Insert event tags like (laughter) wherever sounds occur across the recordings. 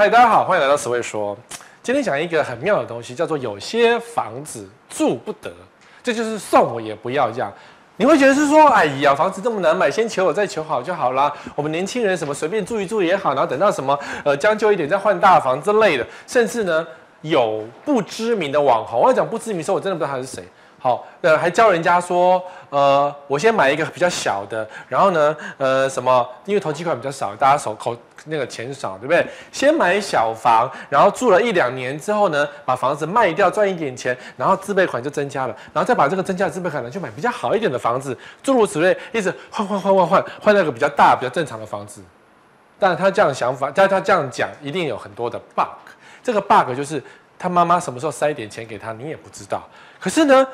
嗨，大家好，欢迎来到史威说。今天讲一个很妙的东西，叫做有些房子住不得，这就是送我也不要这样。你会觉得是说，哎呀，房子这么难买，先求我再求好就好啦。我们年轻人什么随便住一住也好，然后等到什么呃将就一点再换大房之类的。甚至呢，有不知名的网红，我要讲不知名的时候，我真的不知道他是谁。好，呃，还教人家说，呃，我先买一个比较小的，然后呢，呃，什么？因为头期款比较少，大家手口那个钱少，对不对？先买小房，然后住了一两年之后呢，把房子卖掉赚一点钱，然后自备款就增加了，然后再把这个增加的自备款呢，就买比较好一点的房子，诸如此类，一直换换换换换换那个比较大、比较正常的房子。但他这样想法，但他这样讲，一定有很多的 bug。这个 bug 就是他妈妈什么时候塞一点钱给他，你也不知道。可是呢？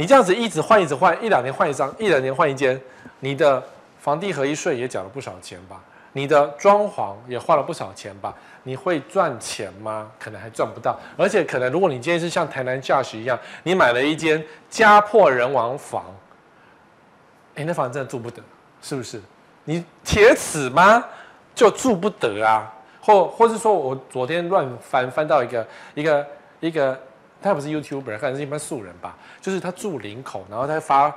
你这样子一直换，一直换，一两年换一张，一两年换一间，你的房地合一税也缴了不少钱吧？你的装潢也花了不少钱吧？你会赚钱吗？可能还赚不到，而且可能如果你今天是像台南驾驶一样，你买了一间家破人亡房，哎，那房子真的住不得，是不是？你铁齿吗？就住不得啊？或或是说我昨天乱翻翻到一个一个一个。一个他不是 YouTuber，可能是一般素人吧。就是他住林口，然后他发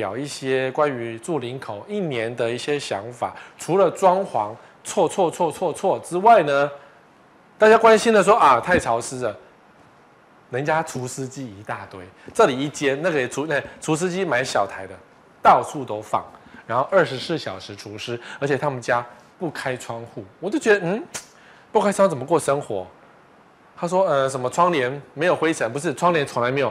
表一些关于住林口一年的一些想法。除了装潢错错错错错之外呢，大家关心的说啊，太潮湿了。人家除湿机一大堆，这里一间，那个也除那除湿机买小台的，到处都放，然后二十四小时除湿，而且他们家不开窗户，我就觉得嗯，不开窗怎么过生活？他说：“呃，什么窗帘没有灰尘？不是，窗帘从来没有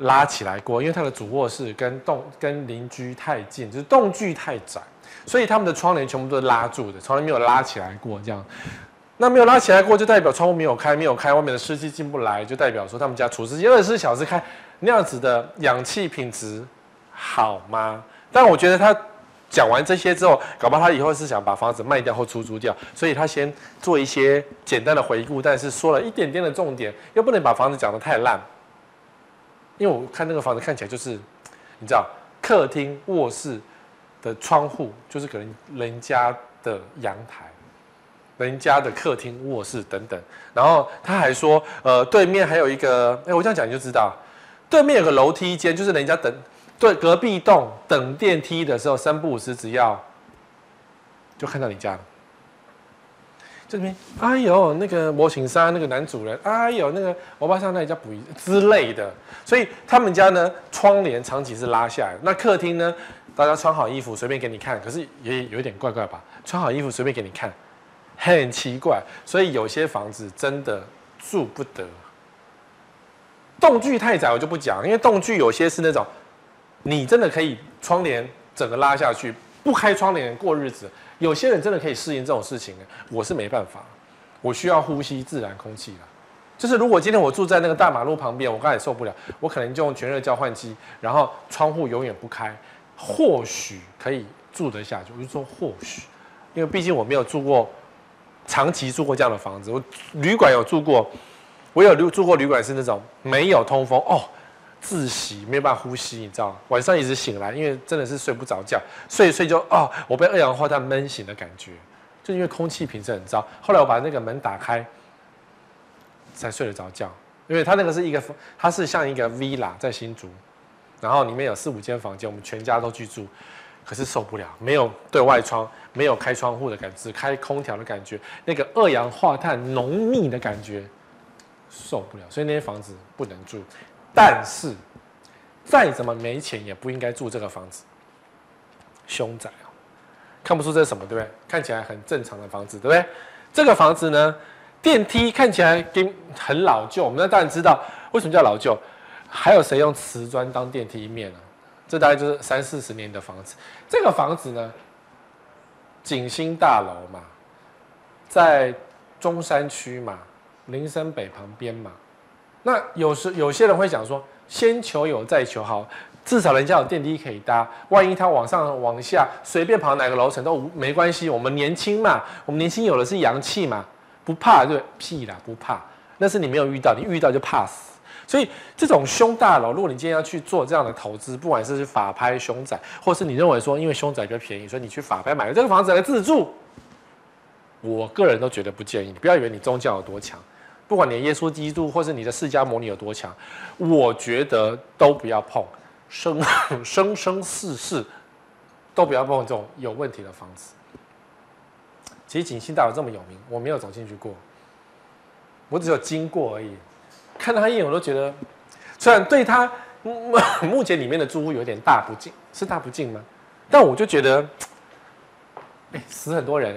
拉起来过，因为他的主卧室跟栋跟邻居太近，就是栋距太窄，所以他们的窗帘全部都是拉住的，从来没有拉起来过。这样，那没有拉起来过，就代表窗户没有开，没有开，外面的湿气进不来，就代表说他们家除湿机二十四小时开，那样子的氧气品质好吗？但我觉得他。”讲完这些之后，搞不好他以后是想把房子卖掉或出租掉，所以他先做一些简单的回顾，但是说了一点点的重点，又不能把房子讲得太烂。因为我看那个房子看起来就是，你知道，客厅、卧室的窗户就是可能人家的阳台，人家的客厅、卧室等等。然后他还说，呃，对面还有一个，哎，我这样讲你就知道，对面有个楼梯间，就是人家等。对，隔壁栋等电梯的时候，三不五时只要就看到你家了。这边，哎呦，那个模型山那个男主人，哎呦，那个欧巴上那家补衣之类的。所以他们家呢，窗帘长期是拉下来。那客厅呢，大家穿好衣服随便给你看，可是也有点怪怪吧？穿好衣服随便给你看，很奇怪。所以有些房子真的住不得。动距太窄我就不讲，因为动距有些是那种。你真的可以窗帘整个拉下去，不开窗帘过日子。有些人真的可以适应这种事情，我是没办法，我需要呼吸自然空气了。就是如果今天我住在那个大马路旁边，我刚才也受不了，我可能就用全热交换机，然后窗户永远不开，或许可以住得下去。我就说或许，因为毕竟我没有住过长期住过这样的房子，我旅馆有住过，我有住住过旅馆是那种没有通风哦。窒息，没有办法呼吸，你知道吗？晚上一直醒来，因为真的是睡不着觉，睡一睡就哦，我被二氧化碳闷醒的感觉，就因为空气品质很糟。后来我把那个门打开，才睡得着觉。因为它那个是一个，它是像一个 villa 在新竹，然后里面有四五间房间，我们全家都居住，可是受不了，没有对外窗，没有开窗户的感觉，只开空调的感觉，那个二氧化碳浓密的感觉，受不了，所以那些房子不能住。但是，再怎么没钱也不应该住这个房子。凶宅哦，看不出这是什么，对不对？看起来很正常的房子，对不对？这个房子呢，电梯看起来跟很老旧。我们当然知道为什么叫老旧。还有谁用瓷砖当电梯面呢？这大概就是三四十年的房子。这个房子呢，景星大楼嘛，在中山区嘛，林森北旁边嘛。那有时有些人会讲说，先求有再求好，至少人家有电梯可以搭。万一他往上往下随便跑哪个楼层都没关系。我们年轻嘛，我们年轻有的是阳气嘛，不怕对，屁啦不怕。那是你没有遇到，你遇到就怕死。所以这种凶大楼，如果你今天要去做这样的投资，不管是法拍凶宅，或是你认为说因为凶宅比较便宜，所以你去法拍买了这个房子来自住，我个人都觉得不建议。你不要以为你宗教有多强，不管你耶稣基督或是你的释迦牟尼有多强，我觉得都不要碰，生 (laughs) 生生世世都不要碰这种有问题的房子。其实景星大楼这么有名，我没有走进去过，我只有经过而已。看到他一眼，我都觉得，虽然对他 (laughs) 目前里面的住户有点大不敬，是大不敬吗？但我就觉得，哎，死很多人，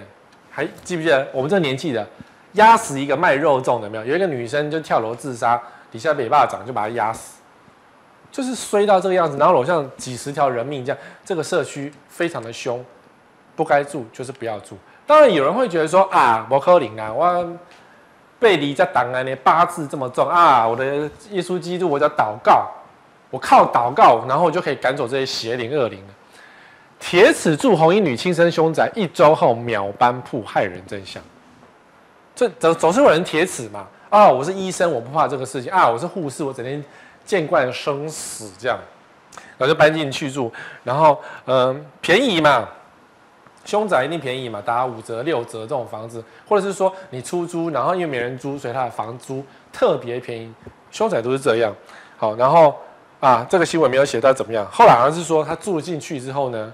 还记不记得我们这个年纪的，压死一个卖肉粽的没有？有一个女生就跳楼自杀，底下被巴掌就把她压死，就是衰到这个样子。然后楼上几十条人命这样，这个社区非常的凶，不该住就是不要住。当然有人会觉得说啊，摩柯林啊，我背离在档案呢，八字这么重啊，我的耶稣基督，我叫祷告，我靠祷告，然后我就可以赶走这些邪灵恶灵了。铁齿住红衣女亲生凶宅，一周后秒搬铺，害人真相。这总总是有人铁齿嘛？啊，我是医生，我不怕这个事情啊，我是护士，我整天见惯生死这样，然后就搬进去住，然后嗯，便宜嘛，凶宅一定便宜嘛，打五折六折这种房子，或者是说你出租，然后因为没人租，所以他的房租特别便宜，凶宅都是这样。好，然后啊，这个新闻没有写到怎么样，后来好像是说他住进去之后呢。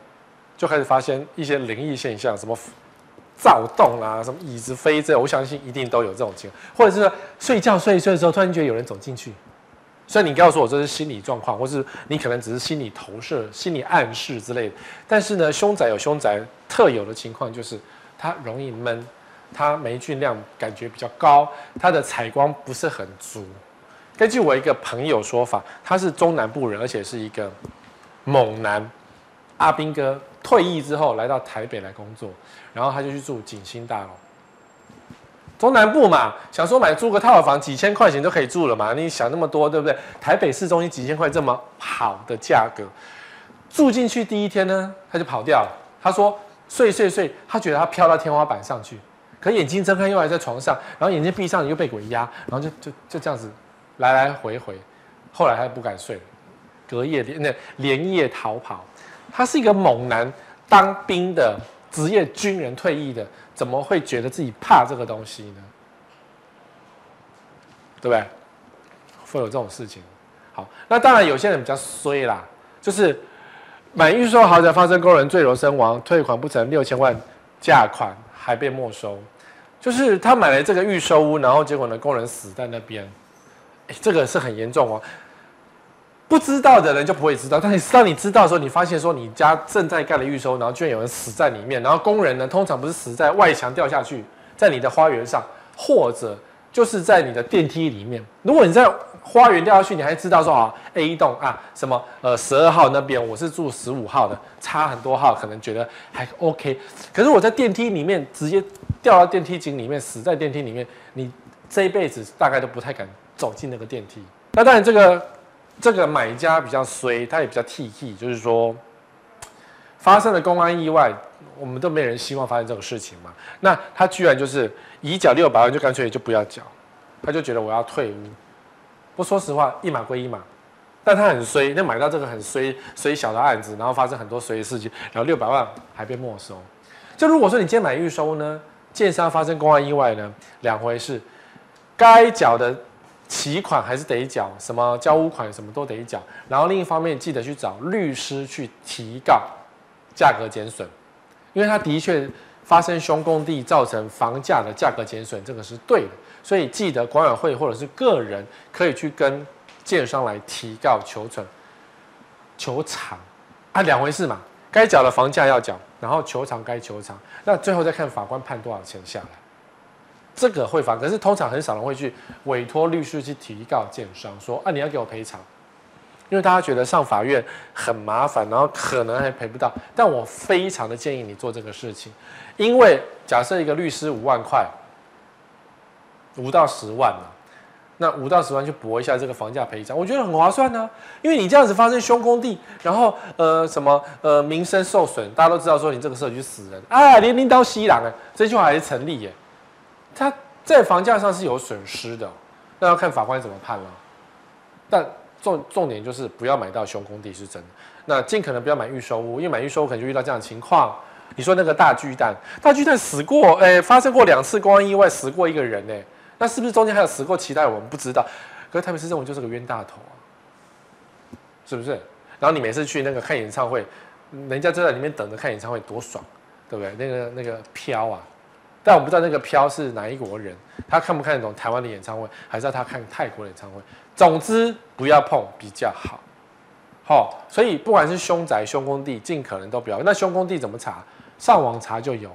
就开始发现一些灵异现象，什么躁动啊，什么椅子飞这，我相信一定都有这种情况，或者是睡觉睡一睡的时候，突然觉得有人走进去。所以你告诉我这是心理状况，或是你可能只是心理投射、心理暗示之类的。但是呢，凶宅有凶宅特有的情况，就是它容易闷，它霉菌量感觉比较高，它的采光不是很足。根据我一个朋友说法，他是中南部人，而且是一个猛男，阿兵哥。退役之后来到台北来工作，然后他就去住景星大楼。中南部嘛，想说买租个套房几千块钱就可以住了嘛？你想那么多对不对？台北市中心几千块这么好的价格，住进去第一天呢，他就跑掉了。他说睡睡睡，他觉得他飘到天花板上去，可眼睛睁开又还在床上，然后眼睛闭上又被鬼压，然后就就就这样子来来回回。后来他就不敢睡，隔夜连那连夜逃跑。他是一个猛男，当兵的职业军人，退役的，怎么会觉得自己怕这个东西呢？对不对？会有这种事情。好，那当然有些人比较衰啦，就是买预售豪宅发生工人坠楼身亡，退款不成六千万价款还被没收，就是他买了这个预售屋，然后结果呢，工人死在那边，这个是很严重哦。不知道的人就不会知道，但你当你知道的时候，你发现说你家正在盖的预售，然后居然有人死在里面，然后工人呢，通常不是死在外墙掉下去，在你的花园上，或者就是在你的电梯里面。如果你在花园掉下去，你还知道说啊，A 栋啊，什么呃十二号那边，我是住十五号的，差很多号，可能觉得还 OK。可是我在电梯里面直接掉到电梯井里面，死在电梯里面，你这一辈子大概都不太敢走进那个电梯。那当然这个。这个买家比较衰，他也比较铁齿，就是说发生了公安意外，我们都没人希望发生这种事情嘛。那他居然就是已缴六百万，就干脆就不要缴，他就觉得我要退屋。不说实话，一码归一码，但他很衰，那买到这个很衰衰小的案子，然后发生很多衰的事情，然后六百万还被没收。就如果说你今天买预售呢，建商发生公安意外呢，两回事，该缴的。起款还是得缴，什么交屋款什么都得缴。然后另一方面，记得去找律师去提告价格减损，因为他的确发生凶工地造成房价的价格减损，这个是对的。所以记得管委会或者是个人可以去跟建商来提告求存，求偿啊，两回事嘛。该缴的房价要缴，然后求偿该求偿，那最后再看法官判多少钱下来。这个会发，可是通常很少人会去委托律师去提告建商，说啊，你要给我赔偿，因为大家觉得上法院很麻烦，然后可能还赔不到。但我非常的建议你做这个事情，因为假设一个律师五万块，五到十万嘛，那五到十万去搏一下这个房价赔偿，我觉得很划算呢、因为你这样子发生凶工地，然后呃什么呃民生受损，大家都知道说你这个社区死人啊，连领导死人啊，这句话还是成立耶。他在房价上是有损失的，那要看法官怎么判了。但重重点就是不要买到凶工地是真的，那尽可能不要买预售屋，因为买预售屋可能就遇到这样的情况。你说那个大巨蛋，大巨蛋死过，哎、发生过两次公安意外，死过一个人呢、那是不是中间还有死过期待？我们不知道。可是台北市政府就是个冤大头啊，是不是？然后你每次去那个看演唱会，人家就在里面等着看演唱会，多爽，对不对？那个那个飘啊，但我不知道那个飘是哪一国人，他看不看得懂台湾的演唱会，还是要他看泰国的演唱会？总之不要碰比较好。好，所以不管是凶宅、凶工地，尽可能都不要。那凶工地怎么查？上网查就有，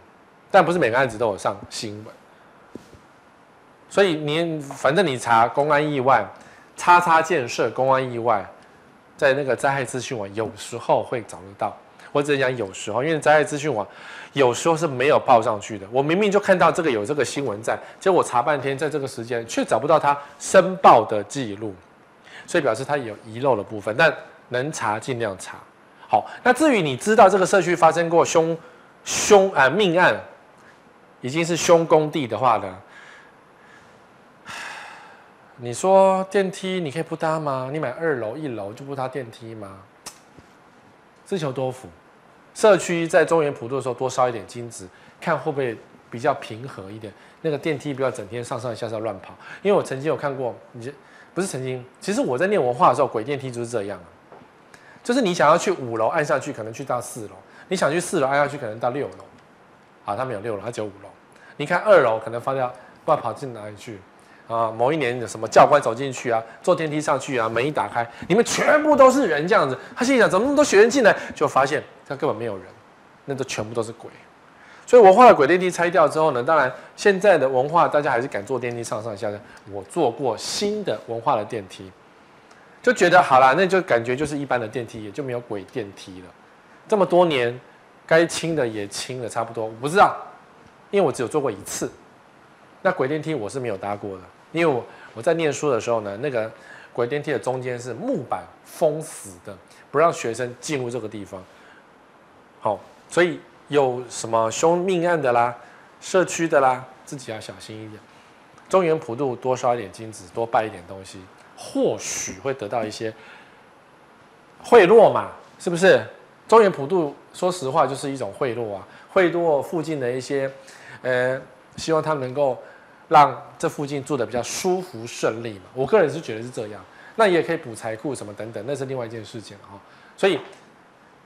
但不是每个案子都有上新闻。所以你反正你查公安意外，叉叉建设公安意外，在那个灾害资讯网有时候会找得到。我只能讲有时候，因为灾害资讯网有时候是没有报上去的。我明明就看到这个有这个新闻在，结果我查半天，在这个时间却找不到它申报的记录，所以表示它有遗漏的部分。但能查尽量查。好，那至于你知道这个社区发生过凶凶啊命案，已经是凶工地的话呢？你说电梯你可以不搭吗？你买二楼一楼就不搭电梯吗？自求多福。社区在中原普渡的时候多烧一点金纸，看会不会比较平和一点。那个电梯不要整天上上下下乱跑。因为我曾经有看过，你这不是曾经，其实我在念文化的时候，轨电梯就是这样，就是你想要去五楼按下去，可能去到四楼；你想去四楼按下去，可能到六楼。好，它没有六楼，它只有五楼。你看二楼可能放掉，不知道跑进哪里去。啊，某一年有什么教官走进去啊，坐电梯上去啊，门一打开，里面全部都是人这样子。他心想，怎么那么多学生进来？就发现他根本没有人，那都全部都是鬼。所以文化的鬼电梯拆掉之后呢，当然现在的文化大家还是敢坐电梯上上下下。我坐过新的文化的电梯，就觉得好啦，那就感觉就是一般的电梯，也就没有鬼电梯了。这么多年，该清的也清了差不多。我不知道，因为我只有坐过一次。那鬼电梯我是没有搭过的。因为我我在念书的时候呢，那个鬼电梯的中间是木板封死的，不让学生进入这个地方。好，所以有什么凶命案的啦，社区的啦，自己要小心一点。中原普渡多烧一点金子，多拜一点东西，或许会得到一些贿赂嘛，是不是？中原普渡说实话就是一种贿赂啊，贿赂附近的一些，呃，希望他能够。让这附近住的比较舒服顺利嘛，我个人是觉得是这样。那也可以补财库什么等等，那是另外一件事情哈。所以，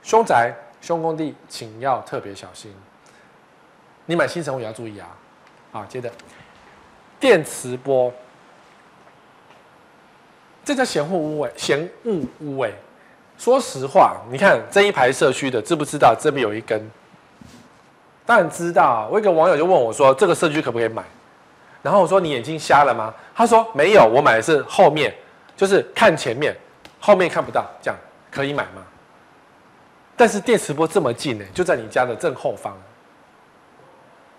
凶宅、凶工地，请要特别小心。你买新成屋也要注意啊。啊，接着，电磁波，这叫嫌恶屋哎，嫌恶屋哎。说实话，你看这一排社区的，知不知道这边有一根？当然知道。我一个网友就问我说：“这个社区可不可以买？”然后我说，你眼睛瞎了吗？他说没有，我买的是后面，就是看前面，后面看不到，这样可以买吗？但是电磁波这么近呢，就在你家的正后方，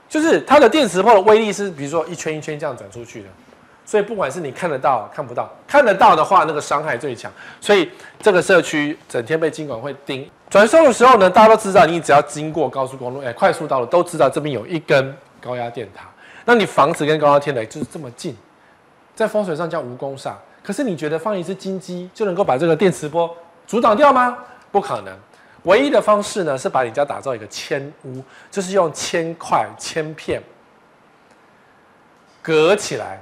就是它的电磁波的威力是，比如说一圈一圈这样转出去的，所以不管是你看得到看不到，看得到的话，那个伤害最强。所以这个社区整天被监管会盯。转送的时候呢，大家都知道，你只要经过高速公路，哎，快速道路都知道这边有一根高压电塔。那你房子跟高压天雷就是这么近，在风水上叫无公煞。可是你觉得放一只金鸡就能够把这个电磁波阻挡掉吗？不可能。唯一的方式呢，是把你家打造一个铅屋，就是用铅块、铅片隔起来。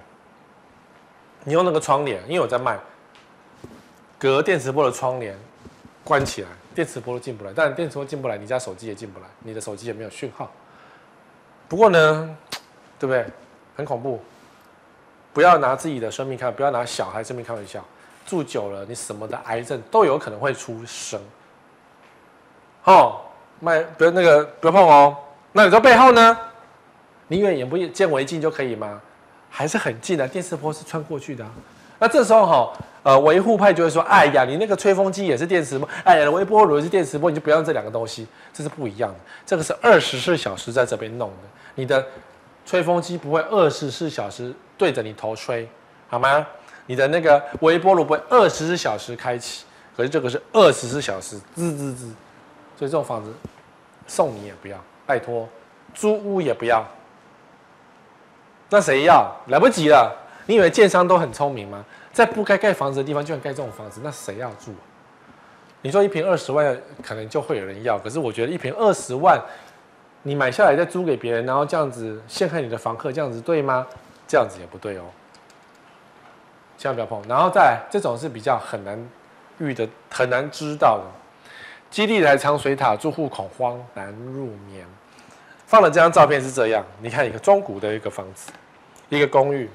你用那个窗帘，因为我在卖隔电磁波的窗帘，关起来，电磁波都进不来。但电磁波进不来，你家手机也进不来，你的手机也没有讯号。不过呢。对不对？很恐怖，不要拿自己的生命开，不要拿小孩生命开玩笑。住久了，你什么的癌症都有可能会出生。哦，卖不要那个不要碰哦。那你说背后呢？你以为眼不见为净就可以吗？还是很近的，电磁波是穿过去的。那这时候哈，呃，维护派就会说：哎呀，你那个吹风机也是电磁波，哎呀，微波炉也是电磁波，你就不要用这两个东西，这是不一样的。这个是二十四小时在这边弄的，你的。吹风机不会二十四小时对着你头吹，好吗？你的那个微波炉不会二十四小时开启，可是这个是二十四小时滋滋滋，所以这种房子送你也不要，拜托，租屋也不要。那谁要？来不及了！你以为建商都很聪明吗？在不该盖房子的地方就想盖这种房子，那谁要住？你说一坪二十万，可能就会有人要，可是我觉得一坪二十万。你买下来再租给别人，然后这样子陷害你的房客，这样子对吗？这样子也不对哦，千万不要碰。然后再来，这种是比较很难遇的、很难知道的。基地台藏水塔，住户恐慌难入眠。放了这张照片是这样，你看一个中古的一个房子，一个公寓，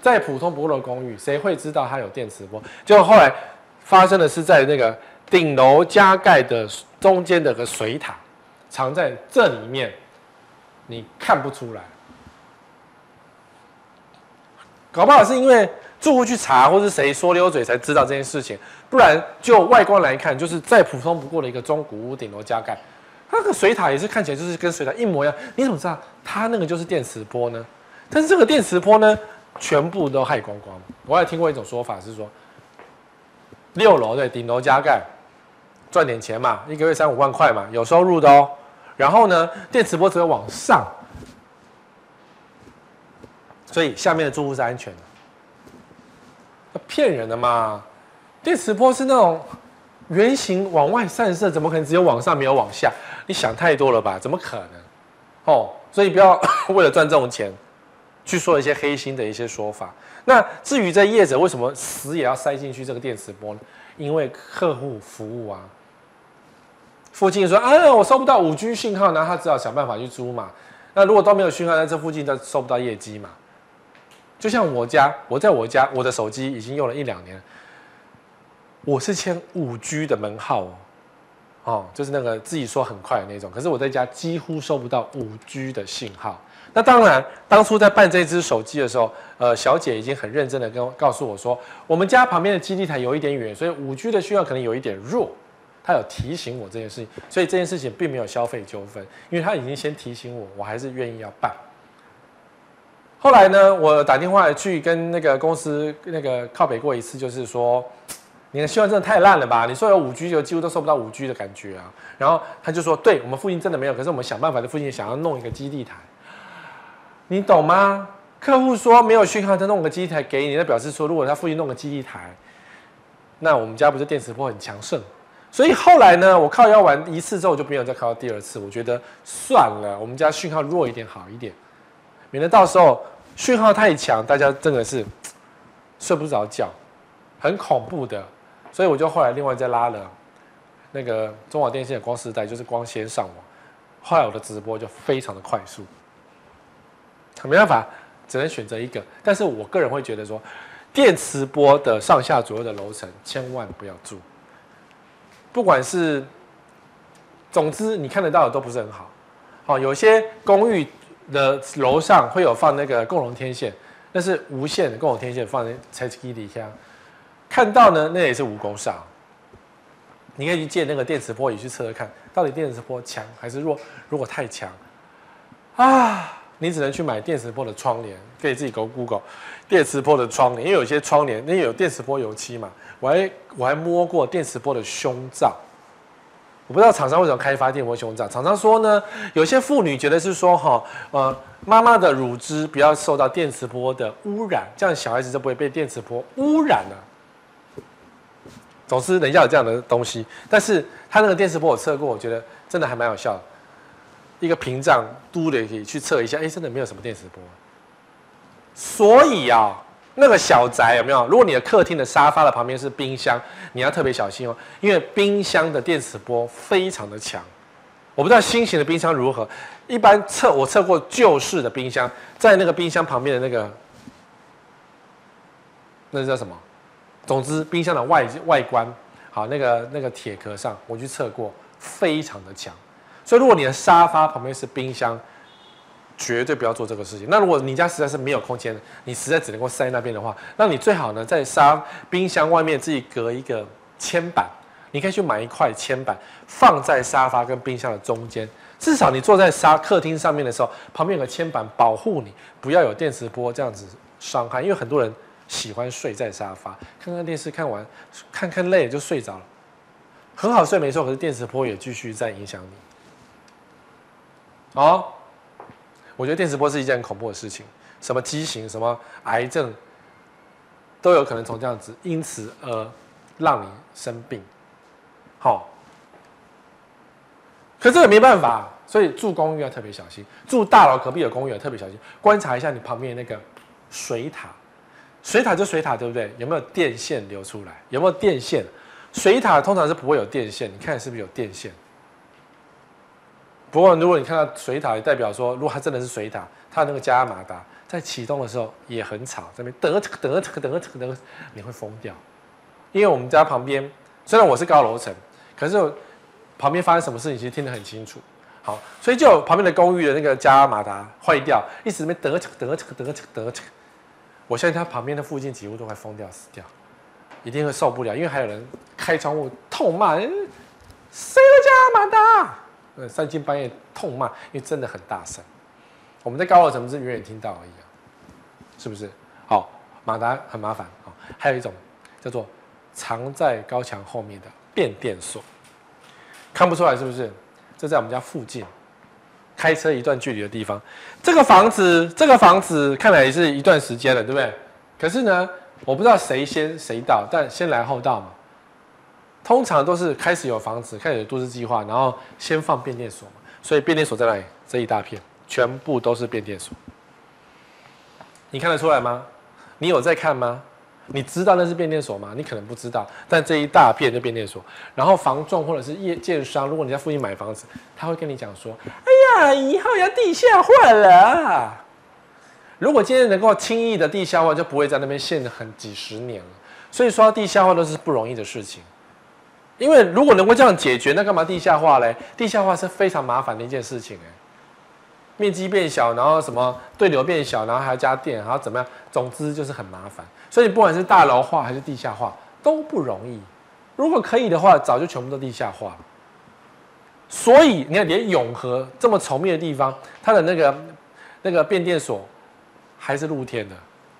在普通不过的公寓，谁会知道它有电磁波？结果后来发生的是在那个顶楼加盖的中间的个水塔。藏在这里面，你看不出来。搞不好是因为住户去查，或是谁说溜嘴才知道这件事情。不然就外观来看，就是再普通不过的一个中古屋顶楼加盖，那个水塔也是看起来就是跟水塔一模一样。你怎么知道它那个就是电磁波呢？但是这个电磁波呢，全部都害光光。我也听过一种说法是说，六楼对顶楼加盖，赚点钱嘛，一个月三五万块嘛，有收入的哦。然后呢，电磁波只会往上，所以下面的住户是安全的。骗人的嘛！电磁波是那种圆形往外散射，怎么可能只有往上没有往下？你想太多了吧？怎么可能？哦，所以不要 (coughs) 为了赚这种钱，去说一些黑心的一些说法。那至于这业者为什么死也要塞进去这个电磁波呢？因为客户服务啊。附近说啊，我收不到五 G 信号，那他只好想办法去租嘛。那如果都没有信号，那这附近都收不到业绩嘛。就像我家，我在我家，我的手机已经用了一两年，我是签五 G 的门号哦，哦，就是那个自己说很快的那种。可是我在家几乎收不到五 G 的信号。那当然，当初在办这只手机的时候，呃，小姐已经很认真的跟告诉我说，我们家旁边的基地台有一点远，所以五 G 的信号可能有一点弱。他有提醒我这件事情，所以这件事情并没有消费纠纷，因为他已经先提醒我，我还是愿意要办。后来呢，我打电话去跟那个公司那个靠北过一次，就是说，你的信号真的太烂了吧？你说有五 G 就几乎都收不到五 G 的感觉啊。然后他就说，对，我们附近真的没有，可是我们想办法在附近想要弄一个基地台，你懂吗？客户说没有讯号，他弄个基地台给你，那表示说如果他附近弄个基地台，那我们家不是电磁波很强盛？所以后来呢，我靠腰完一次之后，我就没有再靠到第二次。我觉得算了，我们家讯号弱一点好一点，免得到时候讯号太强，大家真的是睡不着觉，很恐怖的。所以我就后来另外再拉了那个中华电信的光世代，就是光纤上网。后来我的直播就非常的快速，没办法，只能选择一个。但是我个人会觉得说，电磁波的上下左右的楼层千万不要住。不管是，总之你看得到的都不是很好，好，有些公寓的楼上会有放那个共融天线，那是无线的共融天线放在拆机底下，看到呢，那也是无功上。你可以去借那个电磁波仪去测测看，到底电磁波强还是弱？如果太强，啊，你只能去买电磁波的窗帘，可以自己 go Google 电磁波的窗帘，因为有些窗帘那有电磁波油漆嘛。我还我还摸过电磁波的胸罩，我不知道厂商为什么开发电波胸罩。厂商说呢，有些妇女觉得是说哈，呃，妈妈的乳汁不要受到电磁波的污染，这样小孩子就不会被电磁波污染了。总之，人家有这样的东西，但是他那个电磁波我测过，我觉得真的还蛮有效。一个屏障嘟的可以去测一下，哎，真的没有什么电磁波。所以啊。那个小宅有没有？如果你的客厅的沙发的旁边是冰箱，你要特别小心哦，因为冰箱的电磁波非常的强。我不知道新型的冰箱如何，一般测我测过旧式的冰箱，在那个冰箱旁边的那个，那叫什么？总之，冰箱的外外观，好，那个那个铁壳上，我去测过，非常的强。所以，如果你的沙发旁边是冰箱，绝对不要做这个事情。那如果你家实在是没有空间，你实在只能够塞那边的话，那你最好呢，在沙冰箱外面自己隔一个铅板。你可以去买一块铅板，放在沙发跟冰箱的中间。至少你坐在沙客厅上面的时候，旁边有个铅板保护你，不要有电磁波这样子伤害。因为很多人喜欢睡在沙发，看看电视看完，看看累了就睡着了，很好睡没错，可是电磁波也继续在影响你。哦。我觉得电磁波是一件很恐怖的事情，什么畸形、什么癌症，都有可能从这样子，因此而让你生病。好，可这个没办法，所以住公寓要特别小心，住大楼隔壁的公寓要特别小心，观察一下你旁边那个水塔，水塔就水塔对不对？有没有电线流出来？有没有电线？水塔通常是不会有电线，你看是不是有电线？不过如果你看到水塔，也代表说，如果它真的是水塔，它那个加压马达在启动的时候也很吵，这边得得得得得，你会疯掉。因为我们家旁边虽然我是高楼层，可是旁边发生什么事情其实听得很清楚。好，所以就旁边的公寓的那个加压马达坏掉，一直那边得这个得得得，我相信他旁边的附近几乎都快疯掉死掉，一定会受不了，因为还有人开窗户痛骂，谁的加压马达？呃，三更半夜痛骂，因为真的很大声。我们在高楼层是远远听到而已啊，是不是？好，马达很麻烦啊。还有一种叫做藏在高墙后面的变电所，看不出来是不是？这在我们家附近，开车一段距离的地方。这个房子，这个房子看来也是一段时间了，对不对？可是呢，我不知道谁先谁到，但先来后到嘛。通常都是开始有房子，开始有都市计划，然后先放变电所嘛。所以变电所在哪里？这一大片全部都是变电所。你看得出来吗？你有在看吗？你知道那是变电所吗？你可能不知道，但这一大片就变电所。然后房仲或者是业建商，如果你在附近买房子，他会跟你讲说：“哎呀，以后要地下化了。”如果今天能够轻易的地下化，就不会在那边陷很几十年了。所以说地下化都是不容易的事情，因为如果能够这样解决，那干嘛地下化嘞？地下化是非常麻烦的一件事情哎。面积变小，然后什么对流变小，然后还要加电，然后怎么样？总之就是很麻烦。所以不管是大楼化还是地下化都不容易。如果可以的话，早就全部都地下化了。所以你看，连永和这么稠密的地方，它的那个那个变电所还是露天的，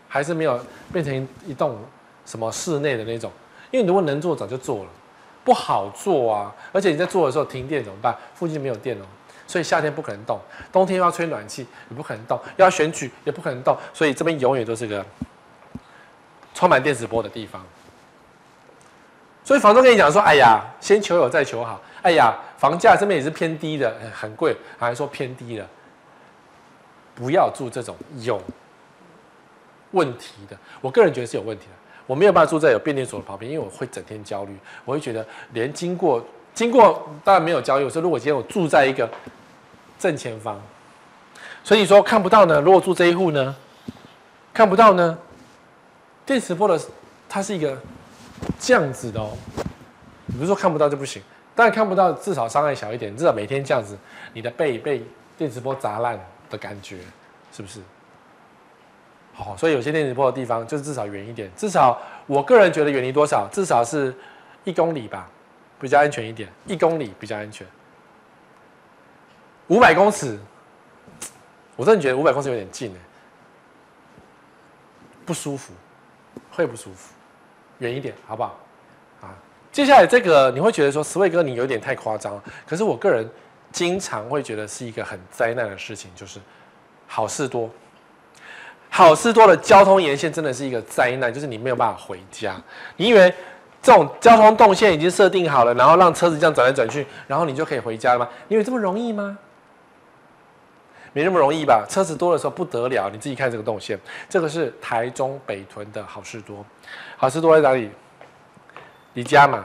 还是没有变成一栋什么室内的那种。因为如果能做，早就做了，不好做啊。而且你在做的时候停电怎么办？附近没有电哦。所以夏天不可能动，冬天要吹暖气也不可能动，要选举也不可能动。所以这边永远都是个。充满电磁波的地方，所以房东跟你讲说：“哎呀，先求有再求好。哎呀，房价这边也是偏低的，很贵，还说偏低了，不要住这种有问题的。我个人觉得是有问题的，我没有办法住在有变电所的旁边，因为我会整天焦虑，我会觉得连经过经过当然没有焦虑。我说如果今天我住在一个正前方，所以说看不到呢。如果住这一户呢，看不到呢。”电磁波的，它是一个这样子的哦。你不是说看不到就不行，当然看不到，至少伤害小一点。至少每天这样子，你的背被电磁波砸烂的感觉，是不是？好，所以有些电磁波的地方，就是至少远一点。至少我个人觉得远离多少，至少是一公里吧，比较安全一点。一公里比较安全。五百公尺，我真的觉得五百公尺有点近哎，不舒服。会不舒服，远一点，好不好？啊，接下来这个你会觉得说，十位哥你有点太夸张了。可是我个人经常会觉得是一个很灾难的事情，就是好事多，好事多的交通沿线真的是一个灾难，就是你没有办法回家。你以为这种交通动线已经设定好了，然后让车子这样转来转去，然后你就可以回家了吗？你以为这么容易吗？没那么容易吧？车子多的时候不得了，你自己看这个动线，这个是台中北屯的好事多，好事多在哪里？你家嘛？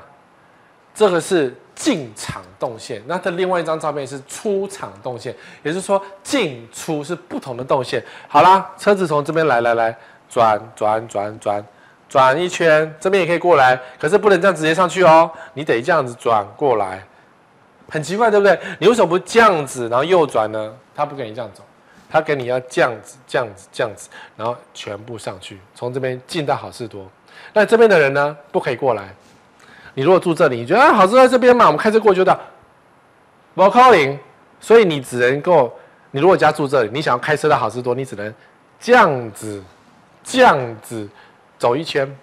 这个是进场动线，那它另外一张照片是出场动线，也就是说进出是不同的动线。好啦，车子从这边来来来，转转转转转一圈，这边也可以过来，可是不能这样直接上去哦，你得这样子转过来。很奇怪，对不对？你为什么不这样子，然后右转呢？他不给你这样走，他给你要这样子、这样子、这样子，然后全部上去，从这边进到好事多。那这边的人呢，不可以过来。你如果住这里，你觉得啊，好市多在这边嘛，我们开车过去就到。不可能，所以你只能够，你如果家住这里，你想要开车到好事多，你只能这样子、这样子走一圈。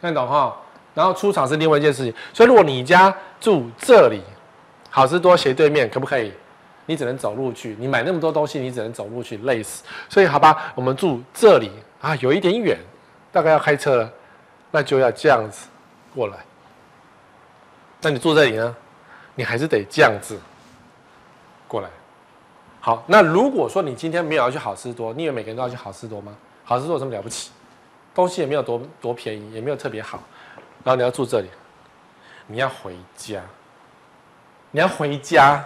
看懂哈？然后出场是另外一件事情，所以如果你家住这里，好事多斜对面，可不可以？你只能走路去。你买那么多东西，你只能走路去，累死。所以好吧，我们住这里啊，有一点远，大概要开车了，那就要这样子过来。那你住这里呢？你还是得这样子过来。好，那如果说你今天没有要去好市多，你以为每个人都要去好市多吗？好市多有这么了不起？东西也没有多多便宜，也没有特别好。然后你要住这里，你要回家，你要回家。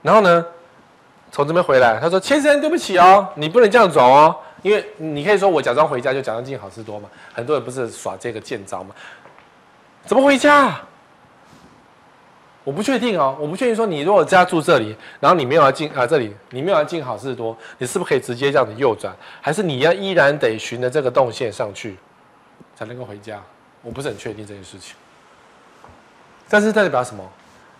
然后呢，从这边回来，他说：“先生，对不起哦，你不能这样走哦，因为你可以说我假装回家就假装进好市多嘛。很多人不是耍这个贱招嘛？怎么回家？我不确定哦，我不确定说你如果家住这里，然后你没有要进啊这里，你没有要进好事多，你是不是可以直接这样子右转？还是你要依然得循着这个动线上去才能够回家？我不是很确定这件事情。但是代表什么？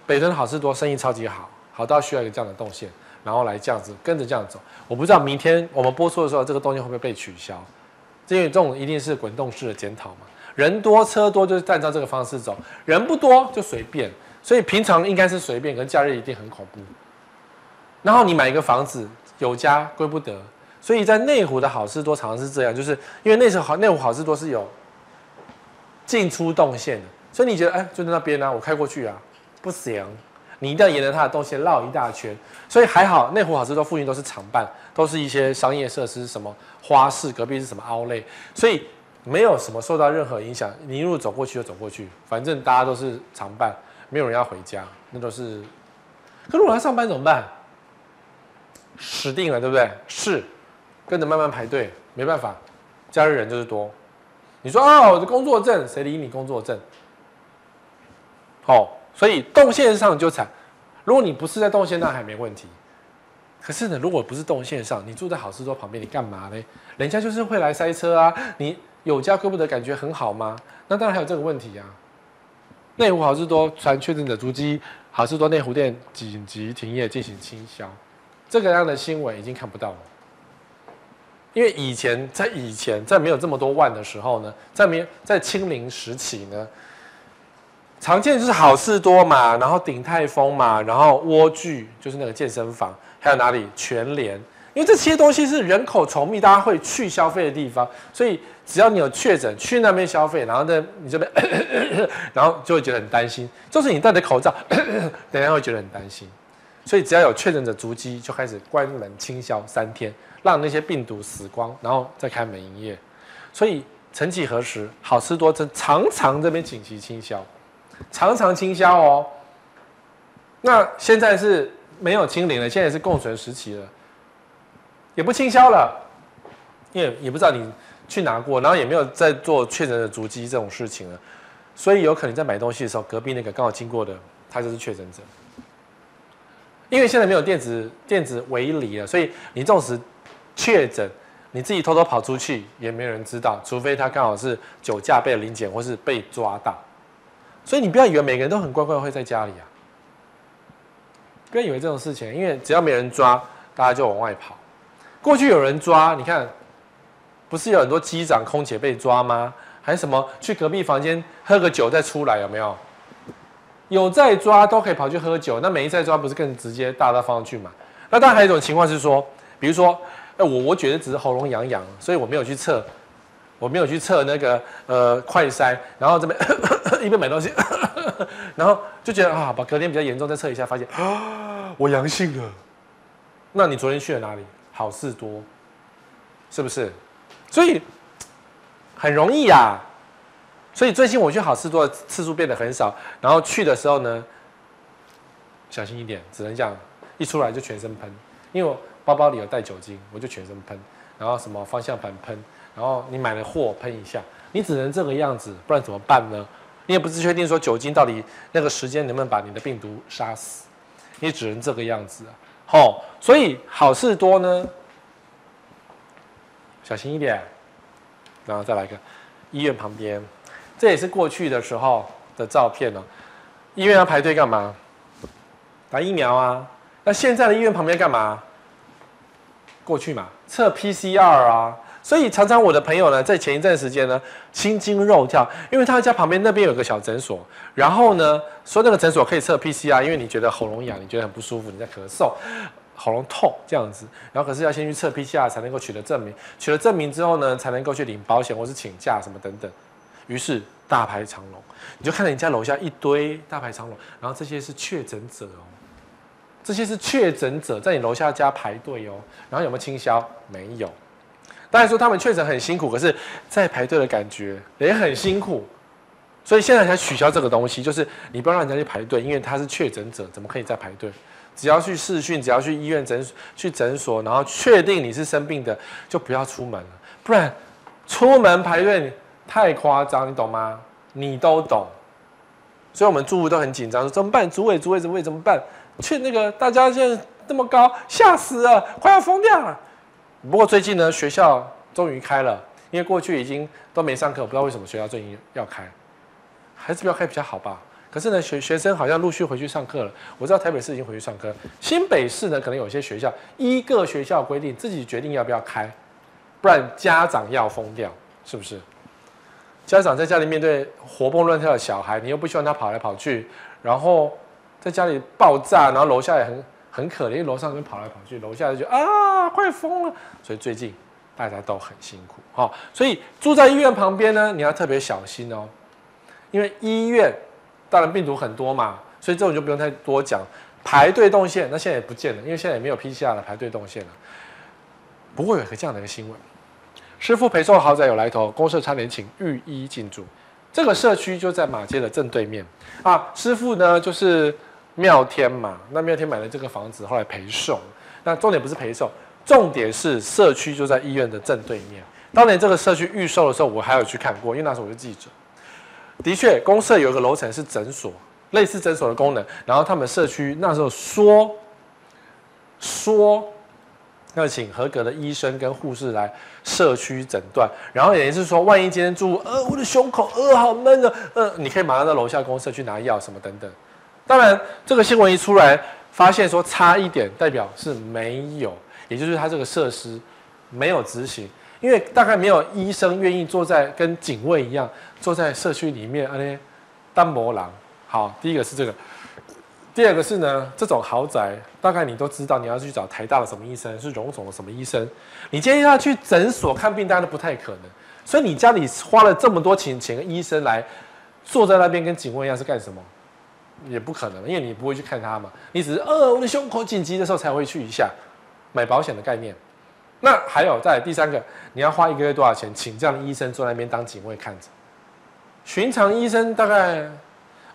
北屯好事多生意超级好。”好到需要一个这样的动线，然后来这样子跟着这样走。我不知道明天我们播出的时候，这个动线会不会被取消？因为这种一定是滚动式的检讨嘛。人多车多就是按照这个方式走，人不多就随便。所以平常应该是随便，可是假日一定很恐怖。然后你买一个房子，有家归不得。所以在内湖的好市多常常是这样，就是因为那时候好内湖好市多是有进出动线的，所以你觉得哎，就在那边啊，我开过去啊，不行。你一定要沿着它的动线绕一大圈，所以还好，内湖好市多附近都是厂办，都是一些商业设施，什么花市隔壁是什么凹类所以没有什么受到任何影响。你一路走过去就走过去，反正大家都是常办，没有人要回家，那都是。可如果要上班怎么办？死定了，对不对？是，跟着慢慢排队，没办法，假日人就是多。你说啊，我的工作证，谁理你工作证？好。所以动线上就惨，如果你不是在动线上还没问题，可是呢，如果不是动线上，你住在好事多旁边，你干嘛呢？人家就是会来塞车啊，你有家归不得，感觉很好吗？那当然还有这个问题啊。内湖好事多传确诊者足迹，好事多内湖店紧急停业进行清销，这个样的新闻已经看不到了。因为以前在以前在没有这么多万的时候呢，在没在清零时期呢。常见就是好事多嘛，然后鼎泰丰嘛，然后蜗居就是那个健身房，还有哪里全联，因为这些东西是人口稠密，大家会去消费的地方，所以只要你有确诊，去那边消费，然后呢，你这边，(coughs) 然后就会觉得很担心，就是你戴着口罩，(coughs) 等下会觉得很担心，所以只要有确诊者足迹，就开始关门清消三天，让那些病毒死光，然后再开门营业。所以曾几何时，好吃多这常常这边紧急清消。常常清消哦，那现在是没有清零了，现在是共存时期了，也不清消了，因为也不知道你去拿过，然后也没有在做确诊的足迹这种事情了，所以有可能在买东西的时候，隔壁那个刚好经过的，他就是确诊者。因为现在没有电子电子围篱了，所以你纵使确诊，你自己偷偷跑出去也没有人知道，除非他刚好是酒驾被临检或是被抓到。所以你不要以为每个人都很乖乖会在家里啊，不要以为这种事情，因为只要没人抓，大家就往外跑。过去有人抓，你看，不是有很多机长、空姐被抓吗？还是什么去隔壁房间喝个酒再出来，有没有？有在抓都可以跑去喝酒，那没在抓不是更直接大大方去嘛？那当然还有一种情况是说，比如说，哎，我我觉得只是喉咙痒痒，所以我没有去测。我没有去测那个呃快筛，然后这边 (coughs) 一边买东西，(coughs) 然后就觉得啊，把隔天比较严重，再测一下，发现啊，(gasps) 我阳性了。那你昨天去了哪里？好事多，是不是？所以很容易呀、所以最近我去好事多的次数变得很少，然后去的时候呢，小心一点，只能这样，一出来就全身喷，因为我包包里有带酒精，我就全身喷，然后什么方向盘喷。然后你买了货喷一下，你只能这个样子，不然怎么办呢？你也不是确定说酒精到底那个时间能不能把你的病毒杀死，你只能这个样子啊。好，所以好事多呢，小心一点。然后再来一个医院旁边，这也是过去的时候的照片呢。医院要排队干嘛？打疫苗啊。那现在的医院旁边干嘛？过去嘛，测 PCR 啊。所以常常我的朋友呢，在前一阵时间呢，心惊肉跳，因为他家旁边那边有个小诊所，然后呢，说那个诊所可以测 PCR，因为你觉得喉咙痒，你觉得很不舒服，你在咳嗽，喉咙痛这样子，然后可是要先去测 PCR 才能够取得证明，取得证明之后呢，才能够去领保险或是请假什么等等，于是大排长龙，你就看到你家楼下一堆大排长龙，然后这些是确诊者哦，这些是确诊者在你楼下家排队哦。然后有没有清消？没有。大家说他们确诊很辛苦，可是，在排队的感觉也很辛苦。所以现在才取消这个东西，就是你不要让人家去排队，因为他是确诊者，怎么可以再排队？只要去视讯，只要去医院诊去诊所，然后确定你是生病的，就不要出门了，不然出门排队太夸张，你懂吗？你都懂。所以我们住户都很紧张，说怎么办？主委、主委、主委怎么办？去那个大家现在这么高，吓死了，快要疯掉了。不过最近呢，学校终于开了，因为过去已经都没上课，不知道为什么学校最近要开，还是不要开比较好吧。可是呢，学学生好像陆续回去上课了。我知道台北市已经回去上课，新北市呢，可能有些学校一个学校规定自己决定要不要开，不然家长要疯掉，是不是？家长在家里面对活蹦乱跳的小孩，你又不希望他跑来跑去，然后在家里爆炸，然后楼下也很很可怜，楼上跟跑来跑去，楼下就啊快疯了。所以最近大家都很辛苦，好，所以住在医院旁边呢，你要特别小心哦，因为医院。当然病毒很多嘛，所以这种就不用太多讲。排队动线，那现在也不见了，因为现在也没有 PCR 了，排队动线了。不过有一个这样的一个新闻：师傅陪送豪宅有来头，公社差点请御医进驻。这个社区就在马街的正对面啊。师傅呢就是妙天嘛，那妙天买了这个房子，后来陪送。那重点不是陪送，重点是社区就在医院的正对面。当年这个社区预售的时候，我还有去看过，因为那时候我是记者。的确，公社有一个楼层是诊所，类似诊所的功能。然后他们社区那时候说说要请合格的医生跟护士来社区诊断，然后也是说，万一今天住呃我的胸口呃好闷啊，呃你可以马上到楼下公社去拿药什么等等。当然，这个新闻一出来，发现说差一点，代表是没有，也就是他这个设施没有执行。因为大概没有医生愿意坐在跟警卫一样坐在社区里面，啊咧单磨郎。好，第一个是这个，第二个是呢，这种豪宅大概你都知道，你要去找台大的什么医生，是荣总的什么医生，你今天要去诊所看病，当然都不太可能。所以你家里花了这么多钱请个医生来坐在那边跟警卫一样是干什么？也不可能，因为你不会去看他嘛，你只是呃我的胸口紧急的时候才会去一下，买保险的概念。那还有再来第三个，你要花一个月多少钱请这样的医生坐在那边当警卫看着？寻常医生大概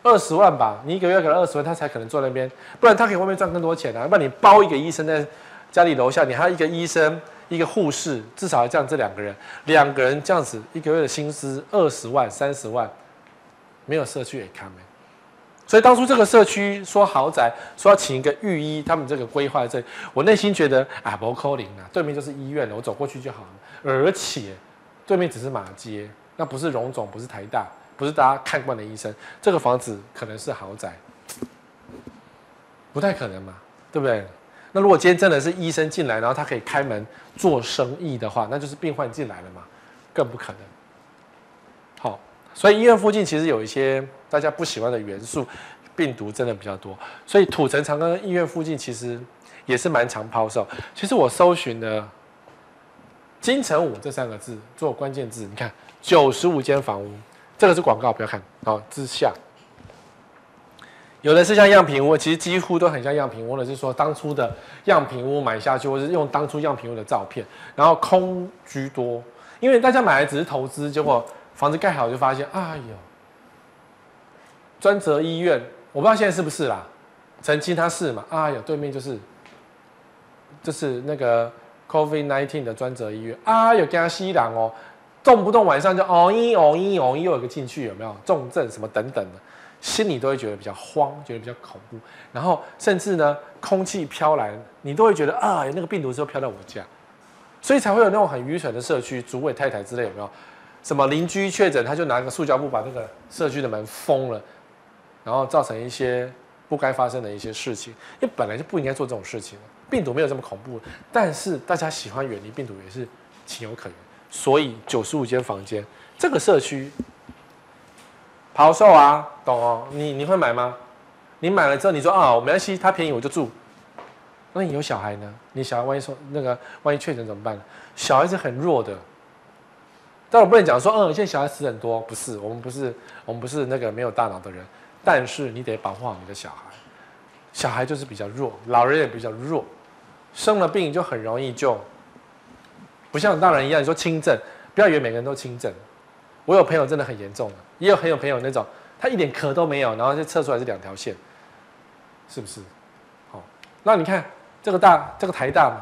二十万吧，你一个月给他二十万，他才可能坐那边，不然他可以外面赚更多钱啊。要不然你包一个医生在家里楼下，你还有一个医生一个护士，至少要这样这两个人，两个人这样子一个月的薪资二十万三十万，没有社区也看没。所以当初这个社区说豪宅，说要请一个御医，他们这个规划在这，我内心觉得啊，不扣零啊，对面就是医院了，我走过去就好了。而且对面只是马街，那不是荣总，不是台大，不是大家看惯的医生，这个房子可能是豪宅，不太可能嘛，对不对？那如果今天真的是医生进来，然后他可以开门做生意的话，那就是病患进来了嘛，更不可能。好，所以医院附近其实有一些。大家不喜欢的元素，病毒真的比较多，所以土城长庚医院附近其实也是蛮常抛售。其实我搜寻的“金城武”这三个字做关键字，你看九十五间房屋，这个是广告，不要看。好，之下有的是像样品屋，其实几乎都很像样品屋或者，是说当初的样品屋买下去，或是用当初样品屋的照片，然后空居多，因为大家买来只是投资，结果房子盖好就发现，哎呦。专责医院，我不知道现在是不是啦。曾经他是嘛？啊，有对面就是，就是那个 COVID nineteen 的专责医院啊，有加西郎哦，动不动晚上就哦一哦一哦一，又有个进去有没有重症什么等等的，心里都会觉得比较慌，觉得比较恐怖。然后甚至呢，空气飘来，你都会觉得啊，那个病毒是不是飘到我家？所以才会有那种很愚蠢的社区，主委太太之类有没有？什么邻居确诊，他就拿个塑胶布把那个社区的门封了。然后造成一些不该发生的一些事情，因为本来就不应该做这种事情。病毒没有这么恐怖，但是大家喜欢远离病毒也是情有可原。所以九十五间房间，这个社区抛售啊，懂哦？你你会买吗？你买了之后，你说啊，没关系，它便宜我就住。那你有小孩呢？你小孩万一说那个万一确诊怎么办？小孩子很弱的，但我不能讲说，嗯，现在小孩死很多，不是，我们不是，我们不是那个没有大脑的人。但是你得保护好你的小孩，小孩就是比较弱，老人也比较弱，生了病就很容易就不像大人一样，你说轻症，不要以为每个人都轻症。我有朋友真的很严重的，也有很有朋友那种，他一点咳都没有，然后就测出来是两条线，是不是？好，那你看这个大，这个台大嘛，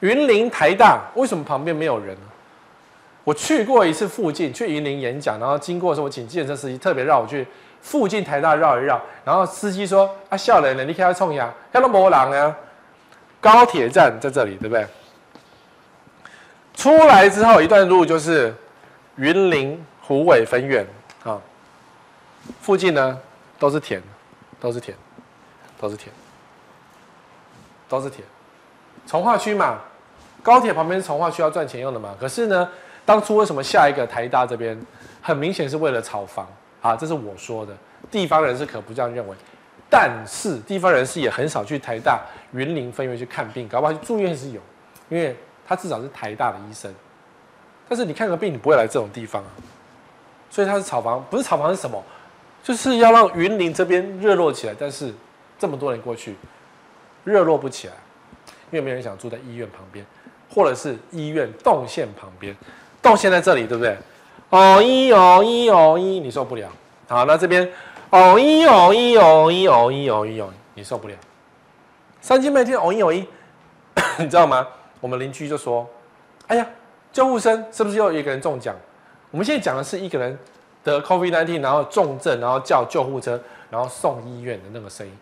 云林台大为什么旁边没有人呢？我去过一次附近，去云林演讲，然后经过的时候，我请健身司机特别绕我去附近台大绕一绕，然后司机说：“啊，笑人呢，你看他冲呀，看到没人啊？高铁站在这里，对不对？出来之后一段路就是云林虎尾分院啊，附近呢都是田，都是田，都是田，都是田，重划区嘛，高铁旁边是重划区要赚钱用的嘛，可是呢。”当初为什么下一个台大这边，很明显是为了炒房啊？这是我说的，地方人士可不这样认为。但是地方人士也很少去台大云林分院去看病，搞不好去住院是有，因为他至少是台大的医生。但是你看个病，你不会来这种地方啊。所以他是炒房，不是炒房是什么？就是要让云林这边热络起来。但是这么多年过去，热络不起来，因为没有人想住在医院旁边，或者是医院动线旁边。动线在这里，对不对？哦一哦一哦一，你受不了。好，那这边哦一哦一哦一哦一哦一哦，你受不了。三更半夜哦一哦一，(coughs) 你知道吗？我们邻居就说：“哎呀，救护车是不是又一个人中奖？”我们现在讲的是一个人得 COVID-19，然后重症，然后叫救护车，然后送医院的那个声音。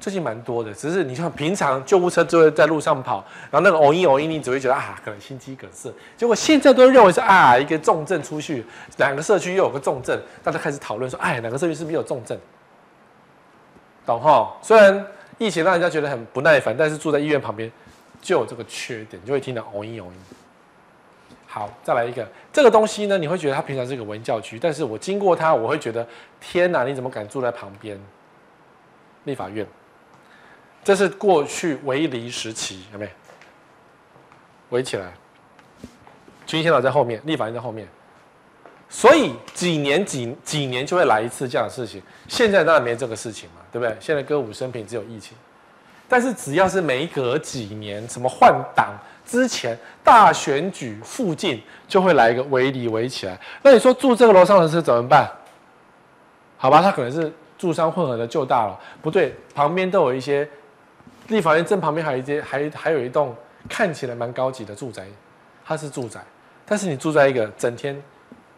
最近蛮多的，只是你像平常救护车就会在路上跑，然后那个偶一偶一，你只会觉得啊，可能心肌梗塞。结果现在都认为是啊，一个重症出去，两个社区又有个重症，大家开始讨论说，哎，两个社区是不是有重症？懂哈？虽然疫情让人家觉得很不耐烦，但是住在医院旁边就有这个缺点，就会听到偶一偶一。好，再来一个这个东西呢，你会觉得它平常是个文教区，但是我经过它，我会觉得天哪，你怎么敢住在旁边？立法院。这是过去围篱时期，有没有？围起来，军先导在后面，立法院在后面，所以几年几几年就会来一次这样的事情。现在当然没这个事情嘛，对不对？现在歌舞升平，只有疫情。但是只要是每隔几年，什么换党之前、大选举附近，就会来一个围篱围起来。那你说住这个楼上的是怎么办？好吧，他可能是住商混合的旧大楼，不对，旁边都有一些。立法院正旁边还有一间，还还有一栋看起来蛮高级的住宅，它是住宅，但是你住在一个整天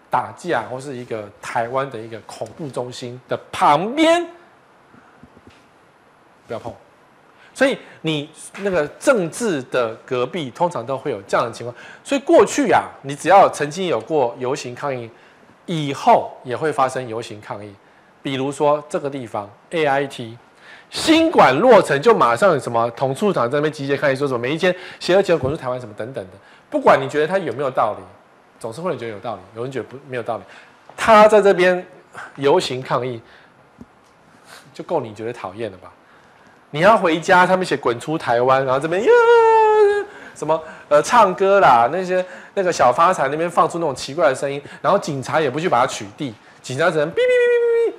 打架或是一个台湾的一个恐怖中心的旁边，不要碰。所以你那个政治的隔壁通常都会有这样的情况。所以过去呀，你只要曾经有过游行抗议，以后也会发生游行抗议。比如说这个地方 AIT。新馆落成就马上什么统促党在那边集结抗议，说什么每一间邪恶集团滚出台湾什么等等的，不管你觉得他有没有道理，总是会有人觉得有道理，有人觉得不没有道理。他在这边游行抗议，就够你觉得讨厌了吧？你要回家，他们写滚出台湾，然后这边呀什么呃唱歌啦，那些那个小发财那边放出那种奇怪的声音，然后警察也不去把它取缔，警察只能哔哔哔哔哔哔，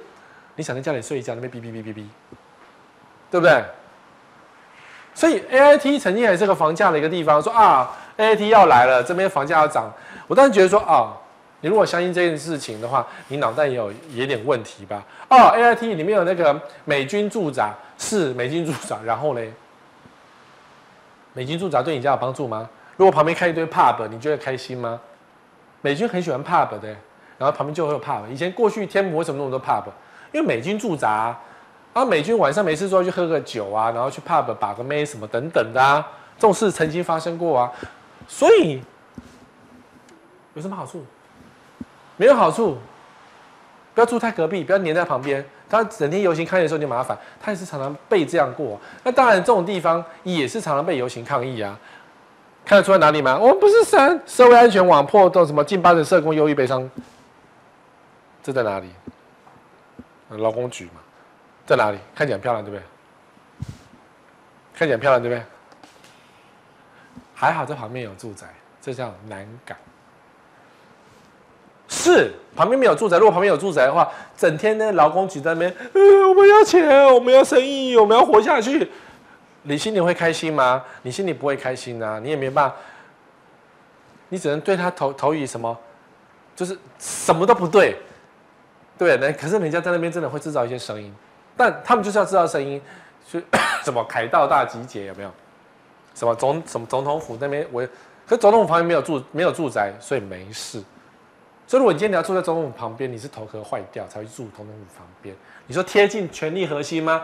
你想在家里睡一觉，那边哔哔哔哔哔。对不对？所以 A I T 曾经也是个房价的一个地方，说啊 A I T 要来了，这边房价要涨。我当时觉得说啊，你如果相信这件事情的话，你脑袋也有也有点问题吧？哦，A I T 里面有那个美军驻扎，是美军驻扎，然后嘞，美军驻扎对你家有帮助吗？如果旁边开一堆 pub，你觉得开心吗？美军很喜欢 pub 的，然后旁边就会有 pub。以前过去天母为什么那么多 pub？因为美军驻扎。啊美军晚上没事就要去喝个酒啊，然后去 pub 把个妹什么等等的啊，这种事曾经发生过啊，所以有什么好处？没有好处，不要住太隔壁，不要黏在旁边。他整天游行抗议的时候就麻烦，他也是常常被这样过。那当然，这种地方也是常常被游行抗议啊。看得出来哪里吗？我们不是神，社会安全网破洞，什么近八成社工忧郁悲伤，这在哪里？劳工局嘛。在哪里？看起来很漂亮，对不对？看起来很漂亮，对不对？还好这旁边有住宅，这叫南港。是旁边没有住宅，如果旁边有住宅的话，整天呢劳工局在那边，呃，我们要钱，我们要生意，我们要活下去，你心里会开心吗？你心里不会开心啊，你也没办法，你只能对他投投以什么，就是什么都不对，对，那可是人家在那边真的会制造一些声音，但他们就是要知道声音，就 (coughs) 什么凯道大集结有没有？什么总什么总统府那边我。可总统府旁边没有住没有住宅，所以没事。所以如果你今天你要住在总统府旁边，你是头壳坏掉才会住总统府旁边。你说贴近权力核心吗？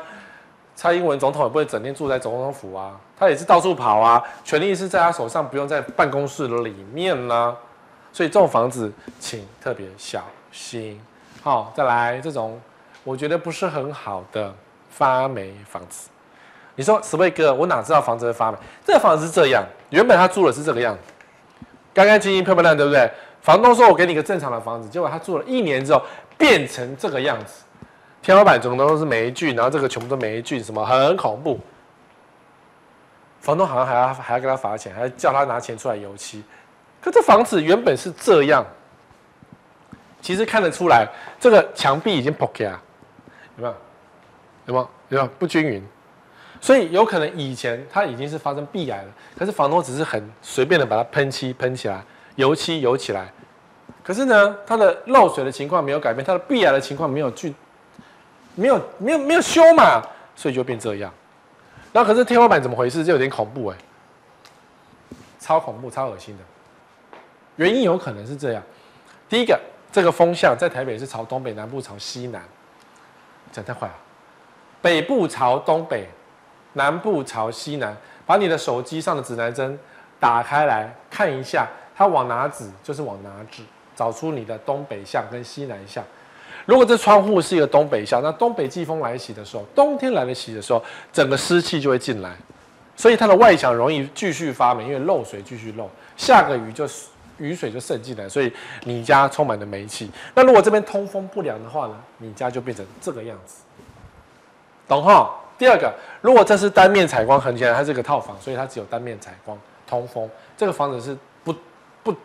蔡英文总统也不会整天住在总统府啊，他也是到处跑啊，权力是在他手上，不用在办公室里面呢。所以这种房子请特别小心。好，再来这种我觉得不是很好的发霉房子。你说十位哥，我哪知道房子会发霉？这个房子是这样，原本他住的是这个样子，干干净净、漂漂亮，对不对？房东说我给你个正常的房子，结果他住了一年之后变成这个样子，天花板整个都是霉菌，然后这个全部都霉菌，什么很恐怖。房东好像还要还要给他罚钱，还要叫他拿钱出来油漆。可这房子原本是这样，其实看得出来，这个墙壁已经破开了，有没有？有没有？有没有？不均匀。所以有可能以前它已经是发生壁癌了，可是房东只是很随便的把它喷漆喷起来，油漆油起来，可是呢，它的漏水的情况没有改变，它的壁癌的情况没有去，没有没有没有修嘛，所以就变这样。那可是天花板怎么回事？这有点恐怖哎，超恐怖超恶心的。原因有可能是这样：第一个，这个风向在台北是朝东北，南部朝西南，讲太快了，北部朝东北。南部朝西南，把你的手机上的指南针打开来看一下，它往哪指就是往哪指，找出你的东北向跟西南向。如果这窗户是一个东北向，那东北季风来袭的时候，冬天来得袭的时候，整个湿气就会进来，所以它的外墙容易继续发霉，因为漏水继续漏，下个雨就雨水就渗进来，所以你家充满了霉气。那如果这边通风不良的话呢，你家就变成这个样子，懂哈？第二个，如果这是单面采光，很简单，它是个套房，所以它只有单面采光通风。这个房子是不不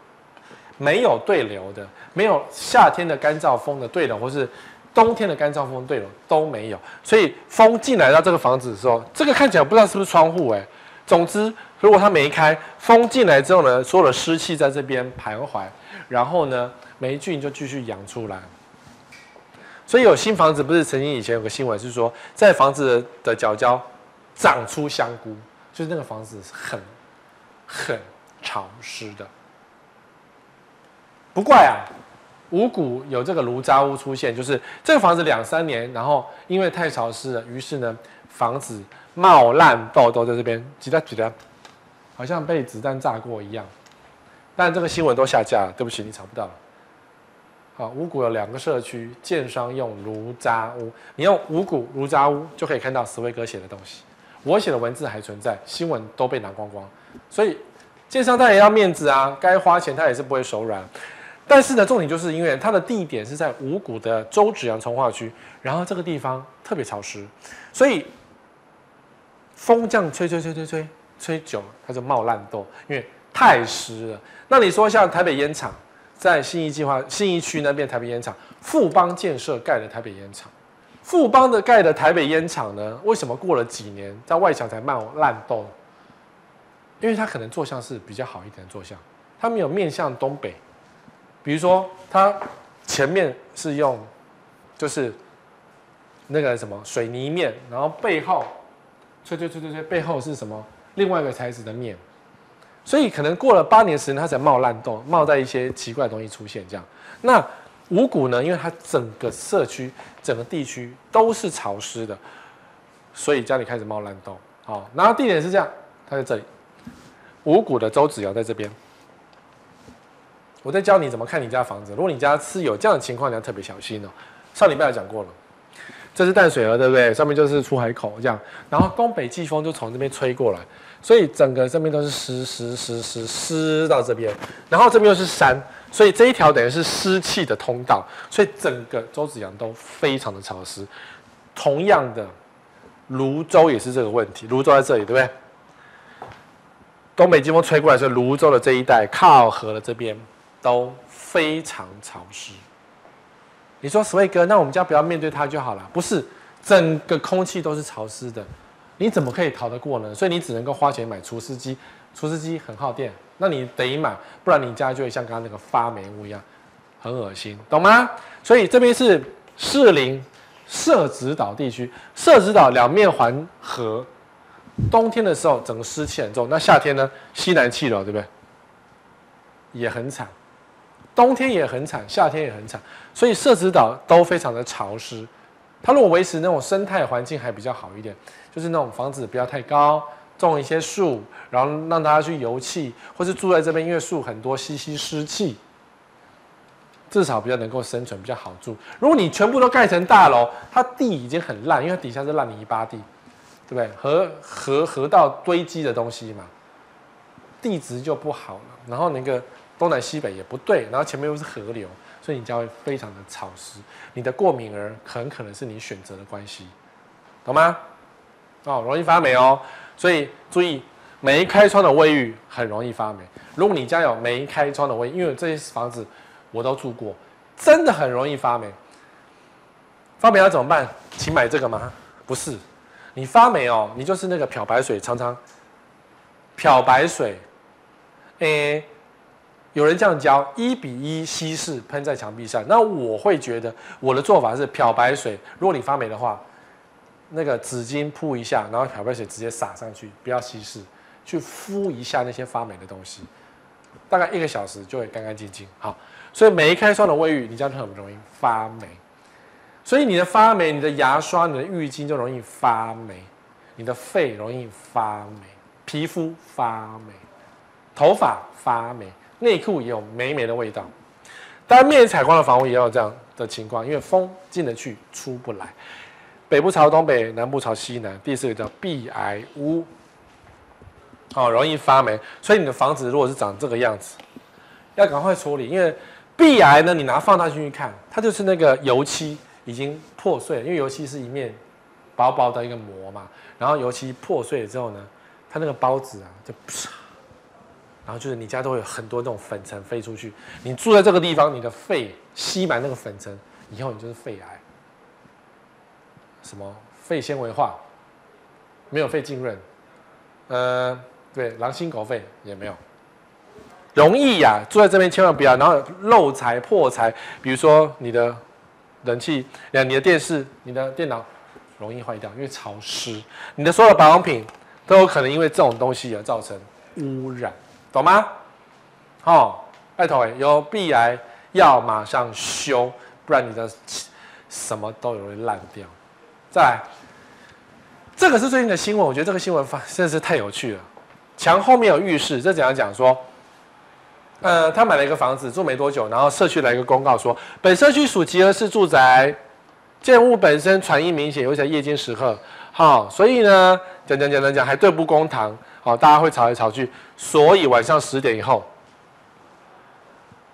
没有对流的，没有夏天的干燥风的对流，或是冬天的干燥风对流都没有。所以风进来到这个房子的时候，这个看起来不知道是不是窗户哎。总之，如果它没开，风进来之后呢，所有的湿气在这边徘徊，然后呢，霉菌就继续养出来。所以有新房子，不是曾经以前有个新闻是说，在房子的角角长出香菇，就是那个房子很很潮湿的。不怪啊，五股有这个炉渣屋出现，就是这个房子两三年，然后因为太潮湿了，于是呢，房子冒烂痘痘在这边挤在挤的，好像被子弹炸过一样。但这个新闻都下架了，对不起，你查不到。好，五谷有两个社区，建商用炉渣屋，你用五谷炉渣屋就可以看到史威哥写的东西，我写的文字还存在，新闻都被拿光光，所以建商他也要面子啊，该花钱他也是不会手软。但是呢，重点就是因为它的地点是在五谷的周子洋从化区，然后这个地方特别潮湿，所以风这样吹吹吹吹吹吹久，它就冒烂痘，因为太湿了。那你说像台北烟厂？在信义计划信义区那边台北烟厂，富邦建设盖的台北烟厂，富邦的盖的台北烟厂呢？为什么过了几年在外墙才冒烂痘？因为它可能坐向是比较好一点的坐向，它没有面向东北。比如说，它前面是用就是那个什么水泥面，然后背后吹吹吹吹吹，背后是什么？另外一个材质的面。所以可能过了八年时间，它才冒烂洞，冒在一些奇怪的东西出现这样。那五谷呢？因为它整个社区、整个地区都是潮湿的，所以家里开始冒烂洞。好，然后地点是这样，它在这里。五谷的周子尧在这边。我在教你怎么看你家房子。如果你家是有这样的情况，你要特别小心哦。上礼拜也讲过了，这是淡水河，对不对？上面就是出海口这样，然后东北季风就从这边吹过来。所以整个这边都是湿湿湿湿湿到这边，然后这边又是山，所以这一条等于是湿气的通道，所以整个周子阳都非常的潮湿。同样的，泸州也是这个问题，泸州在这里，对不对？东北季风吹过来，所以泸州的这一带靠河的这边都非常潮湿。你说 Sway 哥，那我们家不要面对它就好了？不是，整个空气都是潮湿的，你怎么可以逃得过呢？所以你只能够花钱买除湿机，除湿机很耗电，那你得买，不然你家就会像刚刚那个发霉屋一样，很恶心，懂吗？所以这边是士林社子岛地区，社子岛两面环河。冬天的时候，整个湿气很重。那夏天呢？西南气流，对不对？也很惨。冬天也很惨，夏天也很惨。所以社子岛都非常的潮湿。它如果维持那种生态环境还比较好一点，就是那种房子不要太高，种一些树，然后让大家去游憩，或是住在这边，因为树很多，吸吸湿气，至少比较能够生存，比较好住。如果你全部都盖成大楼，它地已经很烂，因为它底下是烂泥巴地。对不对？河河河道堆积的东西嘛，地质就不好了。然后那个东南西北也不对，然后前面又是河流，所以你家会非常的潮湿。你的过敏儿很可能是你选择的关系，懂吗？哦，容易发霉哦。所以注意，没开窗的卫浴很容易发霉。如果你家有没开窗的卫浴，因为这些房子我都住过，真的很容易发霉。发霉要怎么办？请买这个吗？不是。你发霉哦，你就是那个漂白水，常常漂白水，诶，有人这样教，一比一稀释喷在墙壁上。那我会觉得我的做法是漂白水，如果你发霉的话，那个纸巾铺一下，然后漂白水直接洒上去，不要稀释，去敷一下那些发霉的东西，大概一个小时就会干干净净。好，所以没开窗的卫浴，你这样很容易发霉。所以你的发霉，你的牙刷、你的浴巾就容易发霉，你的肺容易发霉，皮肤发霉，头发发霉，内裤也有霉霉的味道。单面采光的房屋也有这样的情况，因为风进得去，出不来。北部朝东北，南部朝西南。第四个叫壁癌屋，哦，容易发霉。所以你的房子如果是长这个样子，要赶快处理，因为壁癌呢，你拿放大镜去看，它就是那个油漆。已经破碎了，因为油漆是一面薄薄的一个膜嘛，然后油漆破碎了之后呢，它那个孢子啊就，(laughs) 然后就是你家都会有很多这种粉尘飞出去。你住在这个地方，你的肺吸满那个粉尘，以后你就是肺癌。什么肺纤维化，没有肺浸润，呃，对，狼心狗肺也没有，容易呀、住在这边千万不要，然后漏财破财，比如说你的。冷气，你的电视、你的电脑容易坏掉，因为潮湿。你的所有保养品都有可能因为这种东西而造成污染，懂吗？哦，拜托，有必癌要马上修，不然你的什么都容易烂掉。再来，这个是最近的新闻，我觉得这个新闻发真的是太有趣了。墙后面有浴室，这怎样讲说？呃，他买了一个房子，住没多久，然后社区来一个公告说，本社区属集合式住宅，建物本身传音明显，尤其在夜间时刻，好，所以呢，讲讲讲讲讲，还对簿公堂，好，大家会吵来吵去，所以晚上十点以后，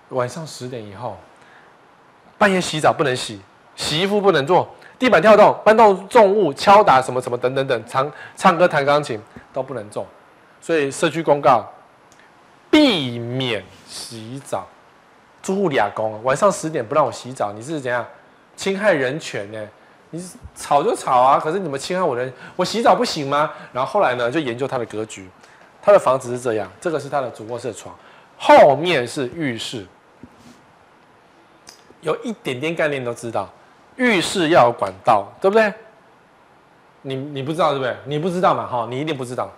晚上十点以后，半夜洗澡不能洗，洗衣服不能做，地板跳动、搬动重物、敲打什么什么等等等，唱唱歌、弹钢琴都不能做，所以社区公告。避免洗澡，住户俩工，晚上十点不让我洗澡，你是怎样侵害人权呢？你吵就吵啊，可是你们侵害我的，我洗澡不行吗？然后后来呢，就研究他的格局，他的房子是这样，这个是他的主卧室床，后面是浴室，有一点点概念都知道，浴室要有管道，对不对？你你不知道对不对？你不知道嘛？哈，你一定不知道。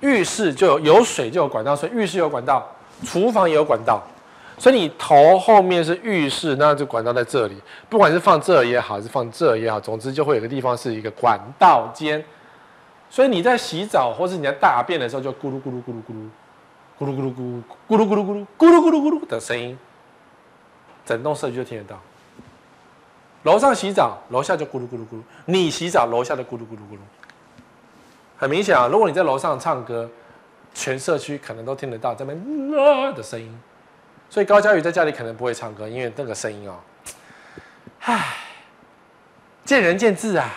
浴室就有有水就有管道，所以浴室有管道，厨房也有管道，所以你头后面是浴室，那就管道在这里，不管是放这也好，还是放这也好，总之就会有个地方是一个管道间，所以你在洗澡或是你在大便的时候，就咕噜咕噜咕噜咕噜，咕噜咕噜咕噜咕噜咕噜咕噜咕噜咕噜咕噜咕噜的声音，整栋社区就听得到。楼上洗澡，楼下就咕噜咕噜咕噜，你洗澡，楼下的咕噜咕噜咕噜。很明显啊，如果你在楼上唱歌，全社区可能都听得到这边的声音。所以高嘉瑜在家里可能不会唱歌，因为那个声音哦，唉，见仁见智啊，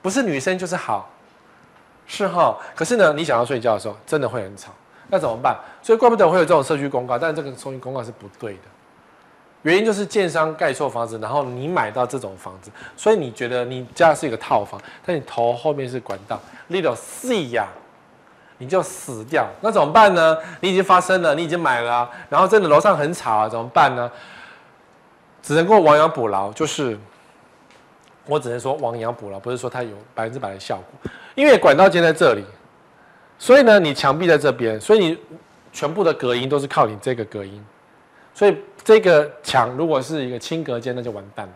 不是女生就是好，是哈。可是呢，你想要睡觉的时候，真的会很吵，那怎么办？所以怪不得会有这种社区公告，但这个社区公告是不对的。原因就是建商盖错房子，然后你买到这种房子，所以你觉得你家是一个套房，但你头后面是管道，little C 呀，你就死掉。那怎么办呢？你已经发生了，你已经买了，然后真的楼上很吵啊，怎么办呢？只能够亡羊补牢，就是我只能说亡羊补牢，不是说它有百分之百的效果，因为管道建在这里，所以呢，你墙壁在这边，所以你全部的隔音都是靠你这个隔音。所以这个墙如果是一个轻隔间，那就完蛋了。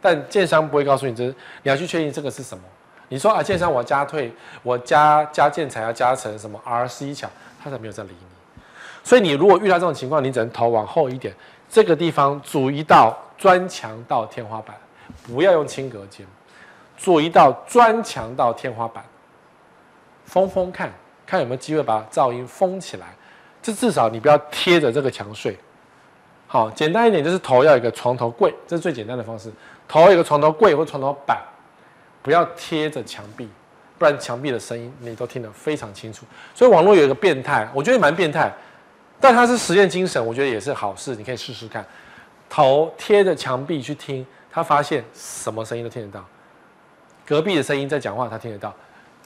但建商不会告诉你这，你要去确定这个是什么。你说啊，建商我加退，我加加建材要加成什么 RC 墙，他才没有在理你。所以你如果遇到这种情况，你只能头往后一点，这个地方组一道砖墙到天花板，不要用轻隔间，做一道砖墙到天花板，封封看看有没有机会把噪音封起来。这至少你不要贴着这个墙睡。好，简单一点就是头要一个床头柜，这是最简单的方式。头有一个床头柜或床头板，不要贴着墙壁，不然墙壁的声音你都听得非常清楚。所以网络有一个变态，我觉得蛮变态，但它是实验精神，我觉得也是好事，你可以试试看。头贴着墙壁去听，他发现什么声音都听得到。隔壁的声音在讲话，他听得到；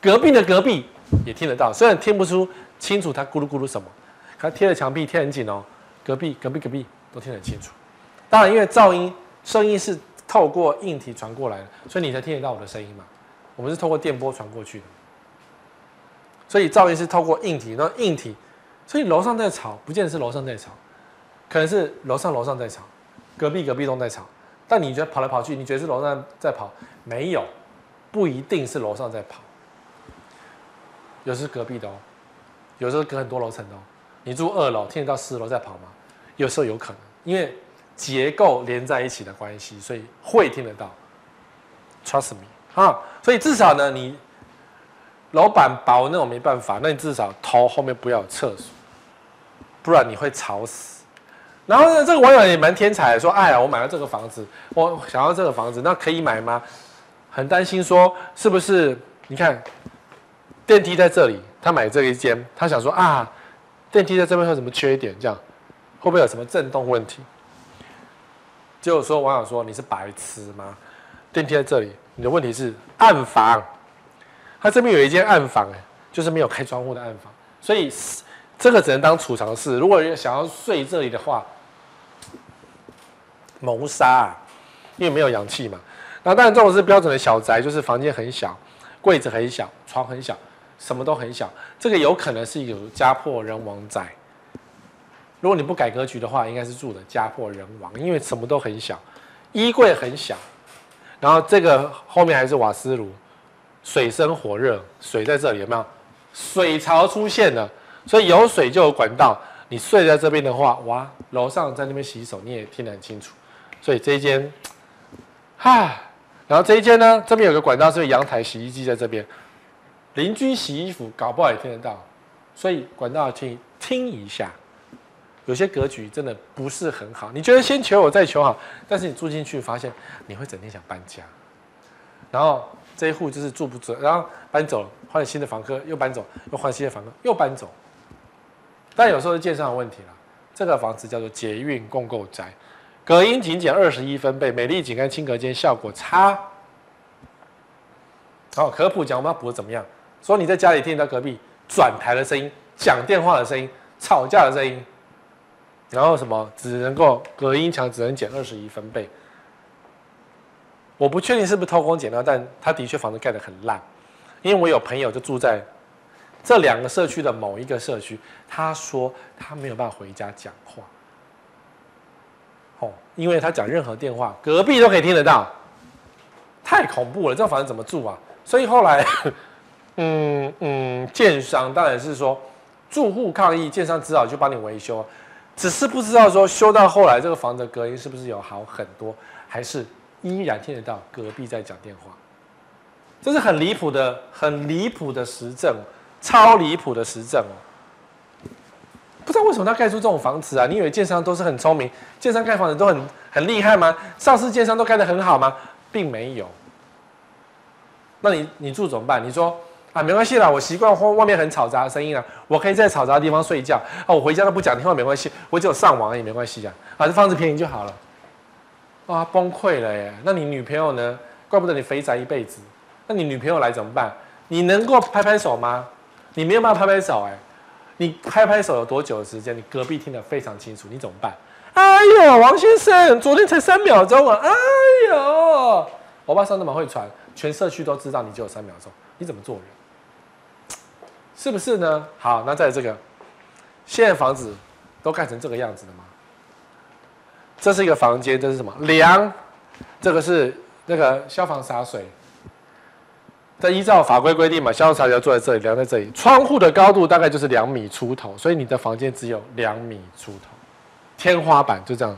隔壁的隔壁也听得到，虽然听不出清楚他咕噜咕噜什么，他贴着墙壁贴很紧哦，隔壁隔壁隔壁。都听得很清楚，当然，因为噪音声音是透过硬体传过来的，所以你才听得到我的声音嘛。我们是透过电波传过去的，所以噪音是透过硬体，那硬体，所以楼上在吵，不见得是楼上在吵，可能是楼上楼上在吵，隔壁隔壁都在吵。但你觉得跑来跑去，你觉得是楼上在跑？没有，不一定是楼上在跑，有时隔壁的哦，有时候隔很多楼层的哦。你住二楼，听得到四楼在跑吗？有时候有可能，因为结构连在一起的关系，所以会听得到。Trust me，啊，所以至少呢，你楼板薄那我没办法，那你至少头后面不要有厕所，不然你会吵死。然后呢，这个网友也蛮天才的，说：“哎呀，我买了这个房子，我想要这个房子，那可以买吗？”很担心说，是不是？你看电梯在这里，他买这一间，他想说啊，电梯在这边有什么缺点？这样。会不会有什么震动问题？就说网友说，你是白痴吗？电梯在这里，你的问题是暗房。它这边有一间暗房，哎，就是没有开窗户的暗房，所以这个只能当储藏室。如果想要睡这里的话，谋杀啊，因为没有阳气嘛。那当然这种是标准的小宅，就是房间很小，柜子很小，床很小，什么都很小。这个有可能是有家破人亡宅。如果你不改格局的话，应该是住的家破人亡，因为什么都很小，衣柜很小，然后这个后面还是瓦斯炉，水深火热，水在这里有没有？水槽出现了，所以有水就有管道。你睡在这边的话，哇，楼上在那边洗手，你也听得很清楚。所以这一间，哈，然后这一间呢，这边有个管道，是阳台洗衣机在这边，邻居洗衣服搞不好也听得到，所以管道请听一下。有些格局真的不是很好，你觉得先求我再求好，但是你住进去发现你会整天想搬家，然后这一户就是住不住，然后搬走了，换新的房客又搬走，又换新的房客又搬走，但有时候是建商的问题了。这个房子叫做捷运共构宅，隔音仅仅二十一分贝，美丽景观轻隔间效果差。好，科普讲我们要补的怎么样？说你在家里听到隔壁转台的声音、讲电话的声音、吵架的声音。然后什么只能够隔音墙只能减二十一分贝，我不确定是不是偷工减料，但他的确房子盖得很烂，因为我有朋友就住在这两个社区的某一个社区，他说他没有办法回家讲话，哦，因为他讲任何电话隔壁都可以听得到，太恐怖了，这房子怎么住啊？所以后来，(laughs) 嗯嗯，建商当然是说住户抗议，建商只好就帮你维修。只是不知道说修到后来这个房子隔音是不是有好很多，还是依然听得到隔壁在讲电话，这是很离谱的、很离谱的实证，超离谱的实证哦！不知道为什么他盖出这种房子啊？你以为建商都是很聪明，建商盖房子都很很厉害吗？上市建商都盖得很好吗？并没有。那你你住怎么办？你说？啊，没关系啦，我习惯外外面很嘈杂的声音啊，我可以在嘈杂的地方睡觉啊，我回家都不讲电话没关系，我只有上网也没关系啊，啊，这房子便宜就好了，啊，崩溃了耶！那你女朋友呢？怪不得你肥宅一辈子。那你女朋友来怎么办？你能够拍拍手吗？你没有办法拍拍手哎。你拍拍手有多久的时间？你隔壁听得非常清楚，你怎么办？哎呦，王先生，昨天才三秒钟啊！哎呦，我爸上那么会传，全社区都知道你只有三秒钟，你怎么做人？是不是呢？好，那在这个现在房子都盖成这个样子了吗？这是一个房间，这是什么？梁，这个是那个消防洒水。在依照法规规定嘛，消防洒水要坐在这里，梁在这里。窗户的高度大概就是两米出头，所以你的房间只有两米出头。天花板就这样。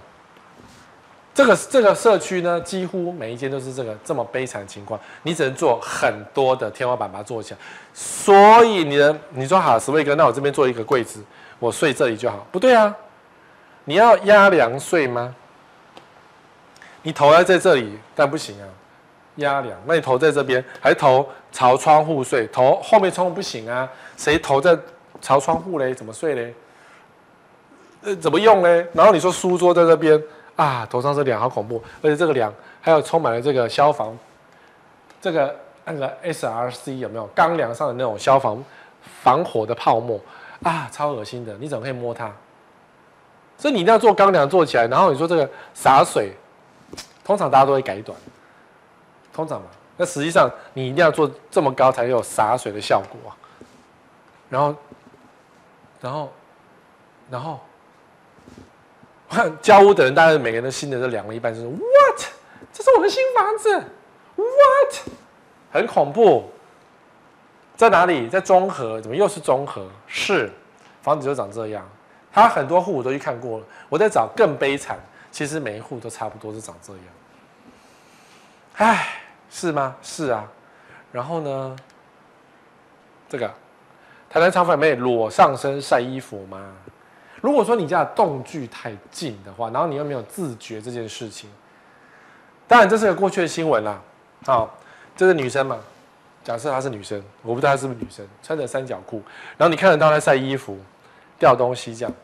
这个这个社区呢，几乎每一间都是这个这么悲惨的情况，你只能做很多的天花板把它做起来。所以你的你说好，史威哥，那我这边做一个柜子，我睡这里就好？不对啊。你要压梁睡吗？你头要在这里，但不行啊，压梁。那你头在这边，还头朝窗户睡？头后面窗户不行啊，谁头在朝窗户嘞？怎么睡嘞？呃，怎么用嘞？然后你说书桌在这边啊，头上是梁，好恐怖。而且这个梁还有充满了这个消防，这个那个 SRC 有没有钢梁上的那种消防防火的泡沫啊？超恶心的，你怎么可以摸它？所以你一定要做钢梁做起来，然后你说这个洒水，通常大家都会改短，通常嘛。那实际上你一定要做这么高才有洒水的效果啊。然后，然后，然后，交屋的人，大概每个人的心的都凉了一半，就是 What？这是我的新房子？What？很恐怖。在哪里？在中和？怎么又是中和？是，房子就长这样。他很多户我都去看过了，我在找更悲惨。其实每一户都差不多是长这样。唉，是吗？是啊。然后呢？这个台南长粉妹裸上身晒衣服吗？如果说你家的栋距太近的话，然后你又没有自觉这件事情，当然这是个过去的新闻啦。好，这是女生嘛？假设她是女生，我不知道她是不是女生，穿着三角裤，然后你看得到她晒衣服。掉东西这样，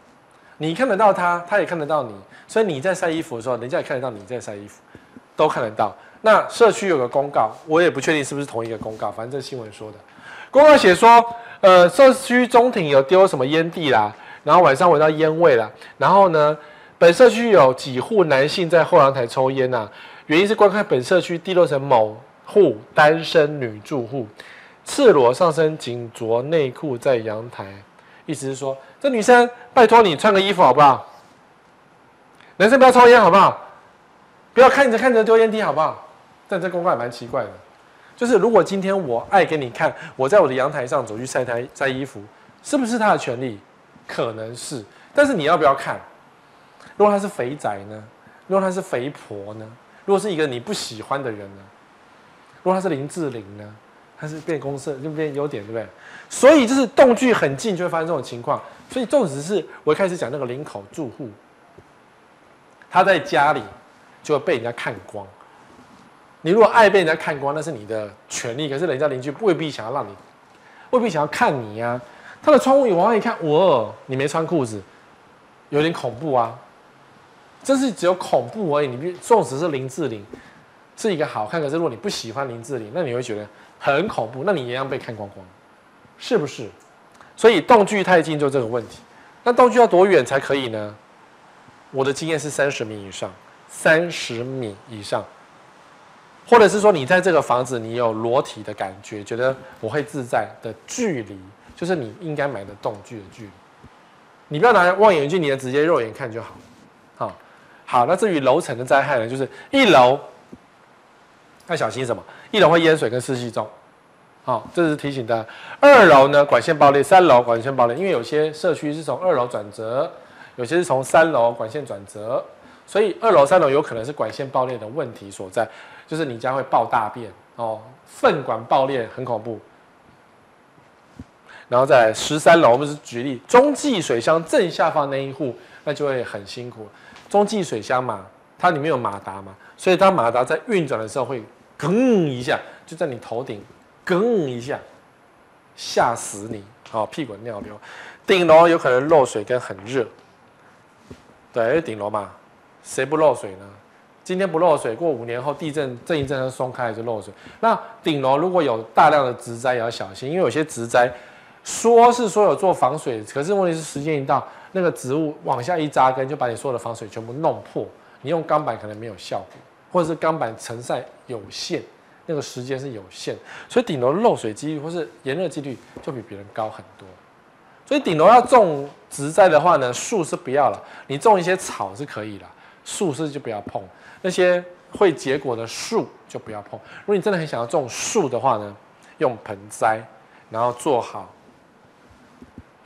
你看得到她，她也看得到你，所以你在晒衣服的时候，人家也看得到你在晒衣服，都看得到。那社区有个公告，我也不确定是不是同一个公告，反正这新闻说的，公告写说，呃，社区中庭有丢什么烟蒂啦，然后晚上闻到烟味了，然后呢，本社区有几户男性在后阳台抽烟呐，原因是观看本社区第六层某户单身女住户赤裸上身，仅着内裤在阳台。意思是说，这女生拜托你穿个衣服好不好？男生不要抽烟好不好？不要看着看着丢烟蒂好不好？但这公告也蛮奇怪的，就是如果今天我爱给你看，我在我的阳台上走去晒台晒衣服，是不是他的权利？可能是，但是你要不要看？如果他是肥宅呢？如果他是肥婆呢？如果是一个你不喜欢的人呢？如果他是林志玲呢？他是变公设，就变优点，对不对？所以就是动距很近，就会发生这种情况。所以纵使是我一开始讲那个林口住户，他在家里就会被人家看光。你如果爱被人家看光，那是你的权利。可是人家邻居未必想要让你，未必想要看你呀、他的窗户往外一看，哇，你没穿裤子，有点恐怖啊。这是只有恐怖而已。你纵使是林志玲，是一个好看，可是如果你不喜欢林志玲，那你会觉得。很恐怖，那你一样被看光光，是不是？所以栋距太近就这个问题。那栋距要多远才可以呢？我的经验是三十米以上，三十米以上，或者是说你在这个房子你有裸体的感觉，觉得我会自在的距离，就是你应该买的栋距的距离。你不要拿望远镜，你的直接肉眼看就好。好，好，那至于楼层的灾害呢，就是一楼要小心什么？一楼会淹水跟湿气重，好，这是提醒大家。二楼呢，管线爆裂；三楼管线爆裂，因为有些社区是从二楼转折，有些是从三楼管线转折，所以二楼、三楼有可能是管线爆裂的问题所在，就是你家会爆大便哦，粪管爆裂很恐怖。然后在十三楼，我们是举例，中继水箱正下方那一户，那就会很辛苦。中继水箱嘛，它里面有马达嘛，所以当马达在运转的时候会。哽一下，就在你头顶，哽一下，吓死你！好，屁滚尿流。顶楼有可能漏水跟很热，对，顶楼嘛，谁不漏水呢？今天不漏水，过五年后地震震一震它松开就漏水。那顶楼如果有大量的植栽也要小心，因为有些植栽说是说有做防水，可是问题是时间一到，那个植物往下一扎根，就把你所有的防水全部弄破。你用钢板可能没有效果，或者是钢板承载有限，那个时间是有限，所以顶楼漏水几率或是炎热几率就比别人高很多。所以顶楼要种植栽的话呢，树是不要了，你种一些草是可以的，树是就不要碰。那些会结果的树就不要碰。如果你真的很想要种树的话呢，用盆栽，然后做好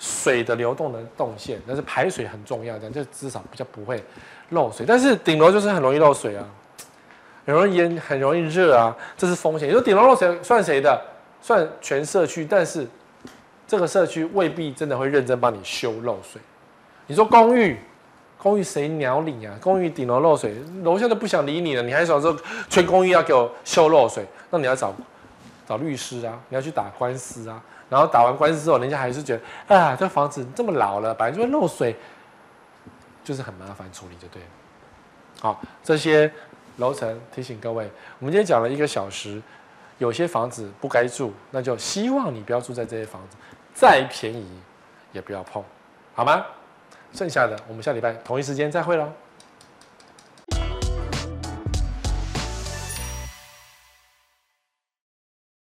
水的流动的动线，但是排水很重要，这样就至少比较不会漏水。但是顶楼就是很容易漏水啊，很容易淹，很容易热啊，这是风险。你说顶楼漏水算谁的？算全社区，但是这个社区未必真的会认真帮你修漏水。你说公寓？公寓谁鸟你啊？公寓顶楼漏水，楼下都不想理你了。你还想说全公寓要给我修漏水？那你要找找律师啊，你要去打官司啊。然后打完官司之后，人家还是觉得啊，这房子这么老了，本来就会漏水，就是很麻烦处理，就对了。好，这些楼层提醒各位，我们今天讲了一个小时，有些房子不该住，那就希望你不要住在这些房子，再便宜也不要碰，好吗？剩下的我们下礼拜同一时间再会喽。